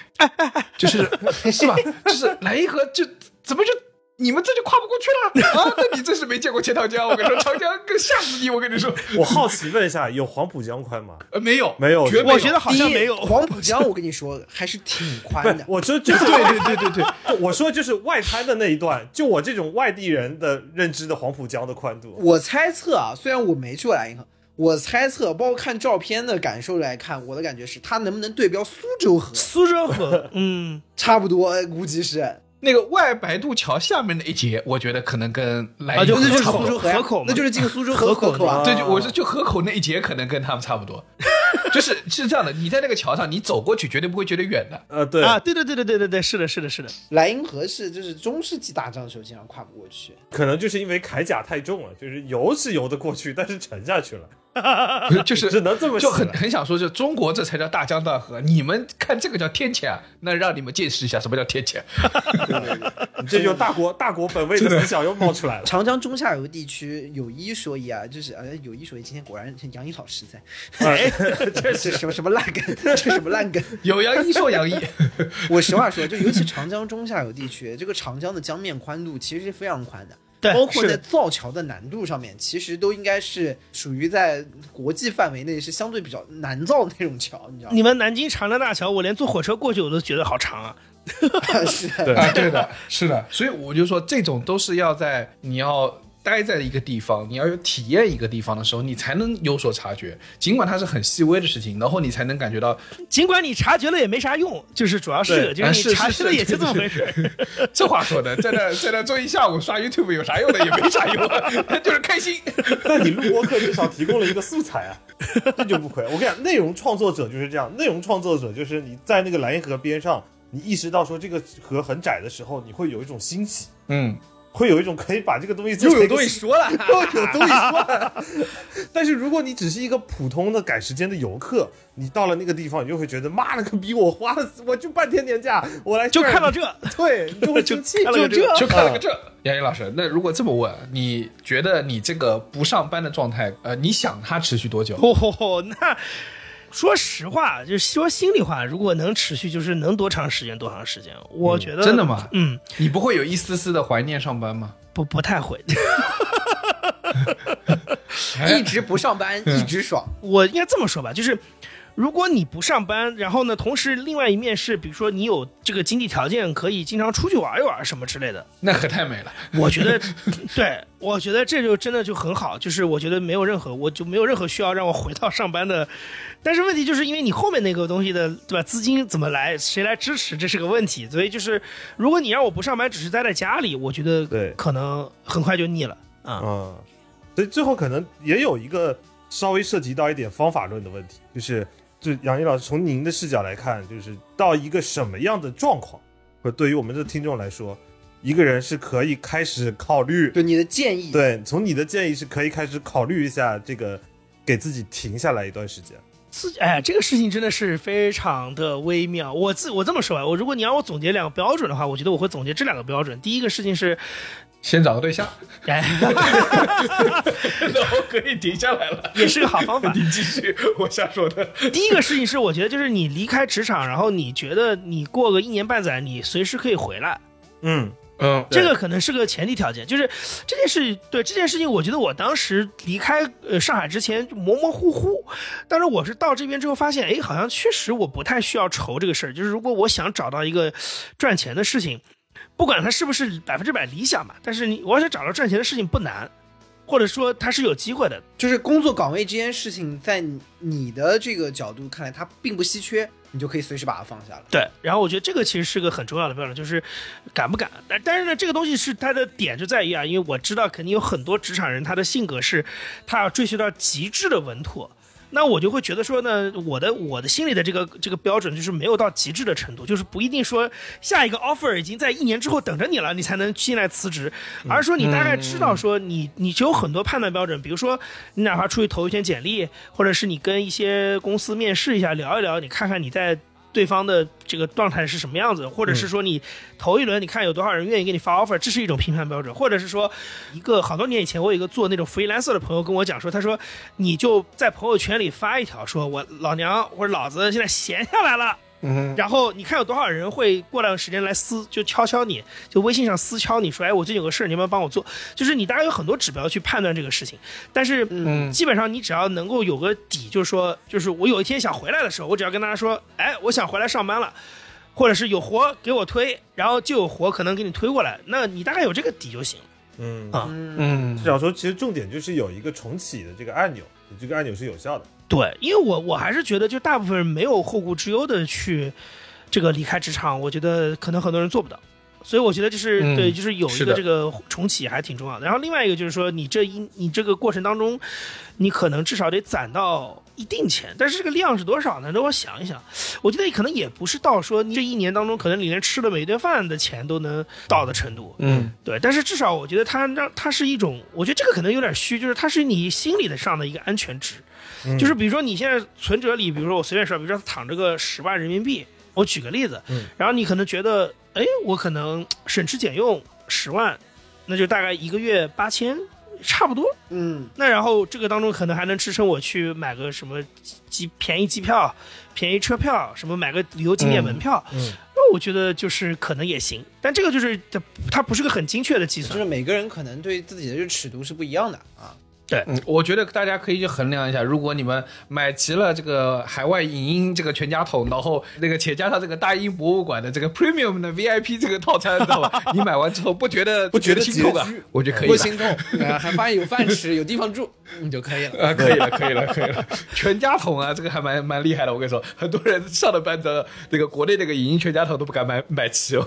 就是 是吧？就是莱茵河就怎么就。你们这就跨不过去了啊！那你真是没见过钱塘江，我跟你说，长江更吓死你！我跟你说，我好奇问一下，有黄浦江宽吗？呃，没有，没有绝没有我觉得好像没有。黄浦江，我跟你说还是挺宽的，。我说就是对对对对对，我说就是外滩的那一段，就我这种外地人的认知的黄浦江的宽度。我猜测啊，虽然我没去过莱茵河，我猜测，包括看照片的感受来看，我的感觉是它能不能对标苏州河，苏州河，嗯，差不多，估计是。那个外白渡桥下面那一节，我觉得可能跟莱啊就茵河那就是。苏州河河口嘛那就是进苏州河口河口啊。对，就我是就河口那一节，可能跟他们差不多。就是是这样的，你在那个桥上，你走过去绝对不会觉得远的。呃，对，啊，对对对对对对对，是的，是的，是的。莱茵河是就是中世纪打仗的时候经常跨不过去。可能就是因为铠甲太重了，就是游是游得过去，但是沉下去了。就是只能这么就很很想说，就中国这才叫大江大河，你们看这个叫天谴，那让你们见识一下什么叫天谴。这就大国大国本位的思想又冒出来了。长江中下游地区有一说一啊，就是呃有一说一，今天果然杨一老师在，哎，这是什么什么烂梗，这什么烂梗？有杨一说杨一，我实话说，就尤其长江中下游地区，这个长江的江面宽度其实是非常宽的。对包括在造桥的难度上面，其实都应该是属于在国际范围内是相对比较难造的那种桥，你知道吗？你们南京长江大桥，我连坐火车过去我都觉得好长啊。是对啊，对的，是的，所以我就说，这种都是要在你要待在一个地方，你要有体验一个地方的时候，你才能有所察觉。尽管它是很细微的事情，然后你才能感觉到，尽管你察觉了也没啥用，就是主要是就是你察觉了也就这么回事。这话说的，在那在那坐一下午刷 YouTube 有啥用的？也没啥用啊，就是开心。但你录播课至少提供了一个素材啊，这就不亏。我跟你讲，内容创作者就是这样，内容创作者就是你在那个莱茵河边上，你意识到说这个河很窄的时候，你会有一种欣喜，嗯，会有一种可以把这个东西做成一个说了，又有东西说了。但是如果你只是一个普通的赶时间的游客，你到了那个地方，你就会觉得妈了个逼，我花了我就半天年假，我来就看到这，对，你就会生气，了就这就看了个这。杨毅老师，那如果这么问，你觉得你这个不上班的状态，呃，你想它持续多久？哦吼吼，那说实话，就是说心里话，如果能持续，就是能多长时间多长时间。我觉得、真的吗嗯，你不会有一丝丝的怀念上班吗？不不太会。一直不上班，一直爽。我应该这么说吧，就是如果你不上班，然后呢，同时另外一面是，比如说你有这个经济条件，可以经常出去玩一玩什么之类的，那可太美了。我觉得，对我觉得这就真的就很好，就是我觉得没有任何，我就没有任何需要让我回到上班的。但是问题就是因为你后面那个东西的，对吧？资金怎么来，谁来支持，这是个问题。所以就是，如果你让我不上班，只是待在家里，我觉得对可能很快就腻了啊。嗯，所以最后可能也有一个稍微涉及到一点方法论的问题，就是就杨毅老师从您的视角来看，就是到一个什么样的状况，或者对于我们的听众来说，一个人是可以开始考虑，对你的建议，对，从你的建议是可以开始考虑一下这个，给自己停下来一段时间。自己哎，这个事情真的是非常的微妙。我自我这么说吧，我如果你让我总结两个标准的话，我觉得我会总结这两个标准。第一个事情是，先找个对象，哎，然后可以停下来了。也是个好方法。你继续，我瞎说的。第一个事情是，我觉得就是你离开职场，然后你觉得你过个一年半载，你随时可以回来，嗯，嗯，这个可能是个前提条件。就是这件事，对这件事情，我觉得我当时离开呃上海之前模模糊糊，但是我是到这边之后发现，哎，好像确实我不太需要愁这个事儿。就是如果我想找到一个赚钱的事情，不管它是不是百分之百理想吧，但是你我要想找到赚钱的事情不难，或者说它是有机会的。就是工作岗位这件事情，在你你的这个角度看来，它并不稀缺，你就可以随时把它放下了。对，然后我觉得这个其实是个很重要的标准，就是敢不敢。但但是呢，这个东西是它的点就在于啊，因为我知道肯定有很多职场人，他的性格是他要追求到极致的稳妥。那我就会觉得说呢，我的我的心里的这个这个标准就是没有到极致的程度，就是不一定说下一个 offer 已经在一年之后等着你了，你才能进来辞职，而是说你大概知道说你你就有很多判断标准，比如说你哪怕出去投一篇简历，或者是你跟一些公司面试一下聊一聊，你看看你在。对方的这个状态是什么样子，或者是说你头一轮你看有多少人愿意给你发 offer，这是一种评判标准，或者是说一个好多年以前我有一个做那种 freelancer 的朋友跟我讲说，他说你就在朋友圈里发一条，说我老娘或者老子现在闲下来了。然后你看有多少人会过段时间来私就敲敲你，就微信上私敲你说，哎，我最近有个事儿，你要不要帮我做？就是你大概有很多指标去判断这个事情，但是嗯，基本上你只要能够有个底，就是说，就是我有一天想回来的时候，我只要跟大家说，哎，我想回来上班了，或者是有活给我推，然后就有活可能给你推过来，那你大概有这个底就行。嗯。啊。嗯。至少说，其实重点就是有一个重启的这个按钮，你这个按钮是有效的。对，因为我我还是觉得，就大部分人没有后顾之忧的去这个离开职场，我觉得可能很多人做不到。所以我觉得就是、嗯对，就是有一个这个重启还挺重要的。然后另外一个就是说，你这一你这个过程当中，你可能至少得攒到一定钱，但是这个量是多少呢？让我想一想，我觉得可能也不是到说你这一年当中，可能你连吃的每一顿饭的钱都能到的程度。嗯对，但是至少我觉得它让它是一种，我觉得这个可能有点虚，就是它是你心理的上的一个安全值。就是比如说你现在存折里，比如说我随便说，比如说躺着个十万人民币，我举个例子，然后你可能觉得，哎，我可能省吃俭用十万，那就大概一个月八千，差不多。嗯，那然后这个当中可能还能支撑我去买个什么机便宜机票、便宜车票，什么买个旅游景点门票，嗯那我觉得就是可能也行，但这个就是它它不是个很精确的计算就是。每个人可能对自己的这个尺度是不一样的啊。嗯，我觉得大家可以去衡量一下，如果你们买齐了这个海外影音这个全家桶，然后那个且加上这个大英博物馆的这个 premium 的 VIP 这个套餐，知道吧？你买完之后不觉得 不觉得心痛啊？我觉得可以了。不心痛，啊还发现有饭吃，有地方住，你 就可以了。啊，可以了，可以了，可以了，全家桶啊，这个还蛮蛮厉害的。我跟你说，很多人上了班的这个国内那个影音全家桶都不敢买买齐。我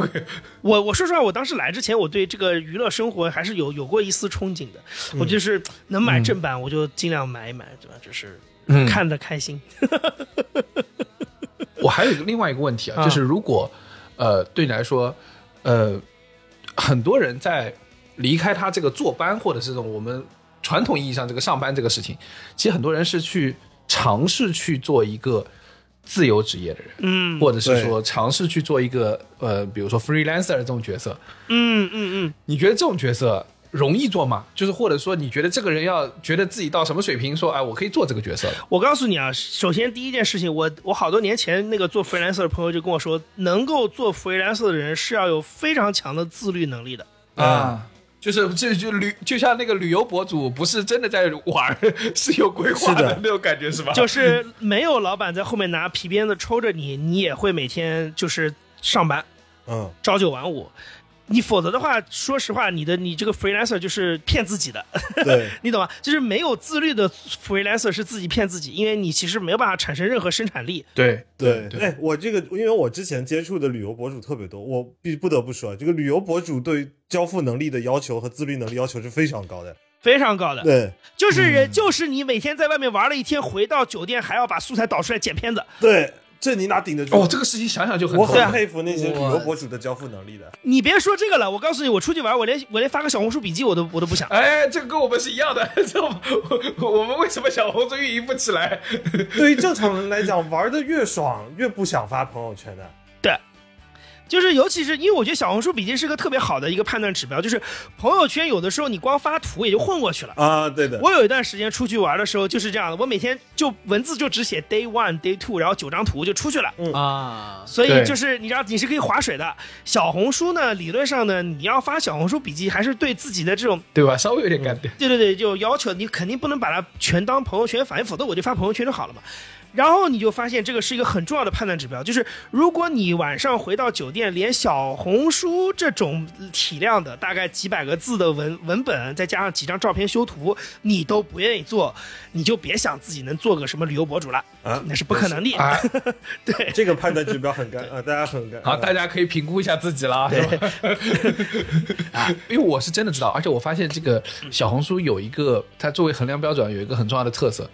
我我说实话，我当时来之前，我对这个娱乐生活还是有有过一丝憧憬的。我就是能买正版，我就尽量买一买，对吧？就是嗯。看得开心。我还有一个另外一个问题啊，啊。就是如果呃对你来说，呃，很多人在离开他这个坐班或者是这种我们传统意义上这个上班这个事情，其实很多人是去尝试去做一个自由职业的人，嗯或者是说尝试去做一个呃，比如说 freelancer 这种角色，嗯嗯嗯，你觉得这种角色容易做吗？就是或者说你觉得这个人要觉得自己到什么水平，说哎，我可以做这个角色？我告诉你啊，首先第一件事情，我我好多年前那个做 freelancer 的朋友就跟我说，能够做 freelancer 的人是要有非常强的自律能力的。啊，就是就就旅，就像那个旅游博主，不是真的在玩，是有规划的那种感觉，是吧？就是没有老板在后面拿皮鞭子抽着你，你也会每天就是上班，嗯，朝九晚五。你否则的话，说实话，你的你这个 freelancer 就是骗自己的，对，你懂吗？就是没有自律的 freelancer 是自己骗自己，因为你其实没有办法产生任何生产力。对对，哎，我这个，因为我之前接触的旅游博主特别多，我必不得不说，这个旅游博主对交付能力的要求和自律能力要求是非常高的。非常高的，对。就是人，就是你每天在外面玩了一天，回到酒店还要把素材导出来剪片子，对，这你哪顶得住？哦，这个事情想想就很我很佩服那些旅游博主的交付能力的。你别说这个了，我告诉你，我出去玩，我连我连发个小红书笔记我都我都不想。哎，这个跟我们是一样的。这我我们为什么小红书运营不起来？对于正常人来讲，玩的越爽，越不想发朋友圈的。对，就是尤其是因为我觉得小红书笔记是个特别好的一个判断指标，就是朋友圈有的时候你光发图也就混过去了。啊，对的，我有一段时间出去玩的时候就是这样的，我每天就文字就只写 day one、day two，然后九张图就出去了。啊，所以就是你知道你是可以划水的。小红书呢，理论上呢，你要发小红书笔记，还是对自己的这种对吧？稍微有点干点。对对对，就要求你肯定不能把它全当朋友圈反，否则我就发朋友圈就好了嘛。然后你就发现这个是一个很重要的判断指标，就是如果你晚上回到酒店，连小红书这种体量的大概几百个字的文文本，再加上几张照片修图，你都不愿意做，你就别想自己能做个什么旅游博主了，啊？那是不可能的。啊，对，这个判断指标很干啊，大家很干。好，大家可以评估一下自己了，是吧？啊，因为我是真的知道，而且我发现这个小红书有一个，它作为衡量标准有一个很重要的特色，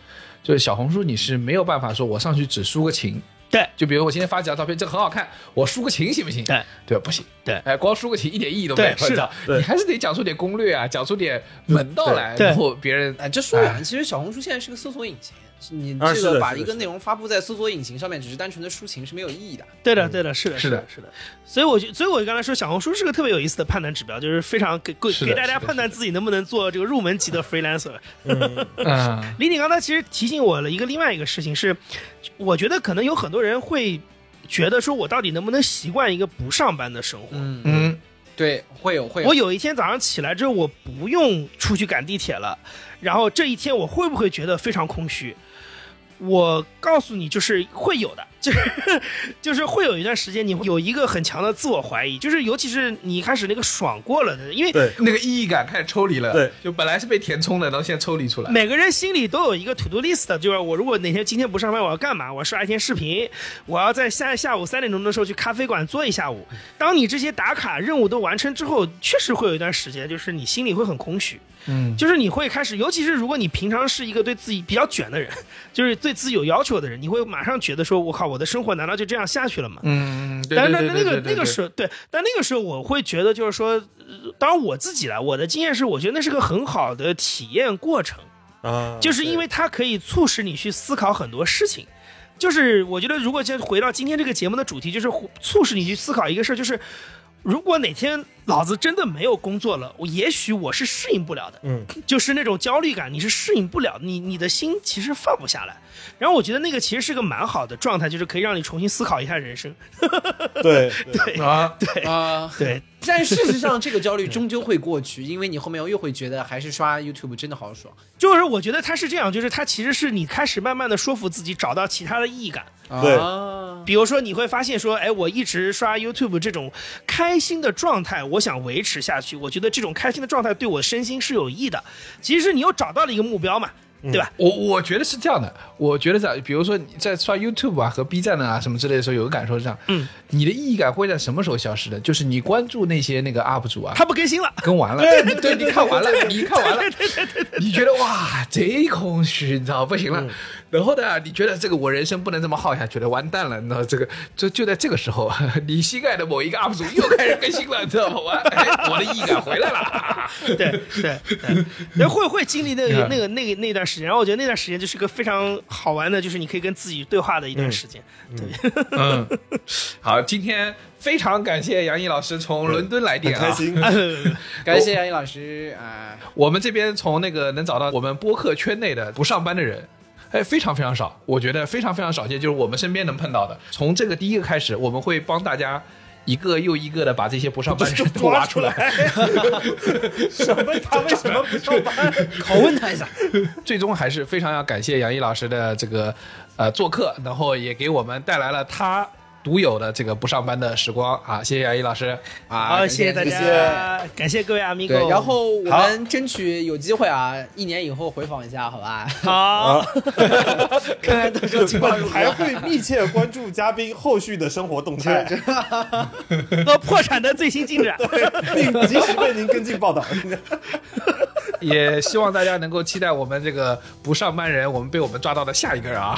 就是小红书你是没有办法说我上去只输个情。对，就比如我今天发几张照片，这个很好看，我输个情行不行？对，对？不行。对哎，光输个情一点意义都没有。是的你还是得讲出点攻略啊，讲出点门道来，然后别人哎，这说完了，其实小红书现在是个搜索引擎，你啊这个把一个内容发布在搜索引擎上面，只是单纯的抒情是没有意义的。对的，对的，是的，是的的，是的。所以我就，所以我刚才说，小红书是个特别有意思的判断指标，就是非常给给给大家判断自己能不能做这个入门级的 freelancer。嗯 李你刚才其实提醒我了一个另外一个事情是，我觉得可能有很多人会觉得说，我到底能不能习惯一个不上班的生活？嗯，嗯对，会有会有。我有一天早上起来之后，我不用出去赶地铁了，然后这一天我会不会觉得非常空虚？我告诉你，就是会有的，就 是就是会有一段时间，你会有一个很强的自我怀疑，就是尤其是你一开始那个爽过了的，因为对，那个意义感开始抽离了。对，就本来是被填充的，然后现在抽离出来。每个人心里都有一个 to do list，就是我如果哪天今天不上班，我要干嘛？我要刷一天视频，我要在下下午三点钟的时候去咖啡馆坐一下午。当你这些打卡任务都完成之后，确实会有一段时间，就是你心里会很空虚。嗯，就是你会开始，尤其是如果你平常是一个对自己比较卷的人，就是对自己有要求的人，你会马上觉得说，我靠，我的生活难道就这样下去了吗？嗯，但那那个那个时候对，但那个时候我会觉得就是说，呃当然我自己来，我的经验是，我觉得那是个很好的体验过程。啊，就是因为它可以促使你去思考很多事情。就是我觉得，如果就回到今天这个节目的主题，就是促使你去思考一个事儿，就是如果哪天老子真的没有工作了，我也许我是适应不了的，嗯，就是那种焦虑感，你是适应不了，你你的心其实放不下来。然后我觉得那个其实是个蛮好的状态，就是可以让你重新思考一下人生。对 对。对啊，对啊、对，但事实上，这个焦虑终究会过去，因为你后面又会觉得还是刷 YouTube 真的好爽。就是我觉得它是这样，就是它其实是你开始慢慢的说服自己找到其他的意义感。对啊，比如说，你会发现说，哎，我一直刷 YouTube 这种开心的状态，我想维持下去。我觉得这种开心的状态对我身心是有益的。其实你又找到了一个目标嘛，对吧？我我觉得是这样的，我觉得在比如说你在刷 YouTube 啊和 B 站啊什么之类的时候，有个感受是这样，嗯，你的意义感会在什么时候消失的？就是你关注那些那个 UP 主啊，他不更新了，更完了，对 对，你看完了，你看完了，你觉得哇，贼空虚，你知道不行了。然后呢，你觉得这个我人生不能这么耗下去了，完蛋了，那这个就就在这个时候，你膝盖的某一个 UP 主又开始更新了，你知道吗？我哎，我的意义感回来了。对 对对，然后会会经历那个那个那个那段时间，然后我觉得那段时间就是个非常好玩的，就是你可以跟自己对话的一段时间。对，嗯，好，今天非常感谢杨毅老师从伦敦来很电啊，开心。感谢杨毅老师啊、我们这边从那个能找到我们播客圈内的不上班的人。哎，非常非常少，我觉得非常非常少见，就是我们身边能碰到的。从这个第一个开始，我们会帮大家一个又一个的把这些不上班的人 都挖出来，什么？他为什么不上班？拷问他一下。最终还是非常要感谢杨毅老师的这个呃做客，然后也给我们带来了他独有的这个不上班的时光啊！谢谢杨毅老师。啊，好，谢谢大家，感谢各位 amigo。对，然后我们争取有机会啊，一年以后回访一下，好吧？好，看看到时候情况如何。还会密切关注嘉宾后续的生活动态，和破产的最新进展。并及时为您跟进报道。也希望大家能够期待我们这个不上班人，我们被我们抓到的下一个人啊！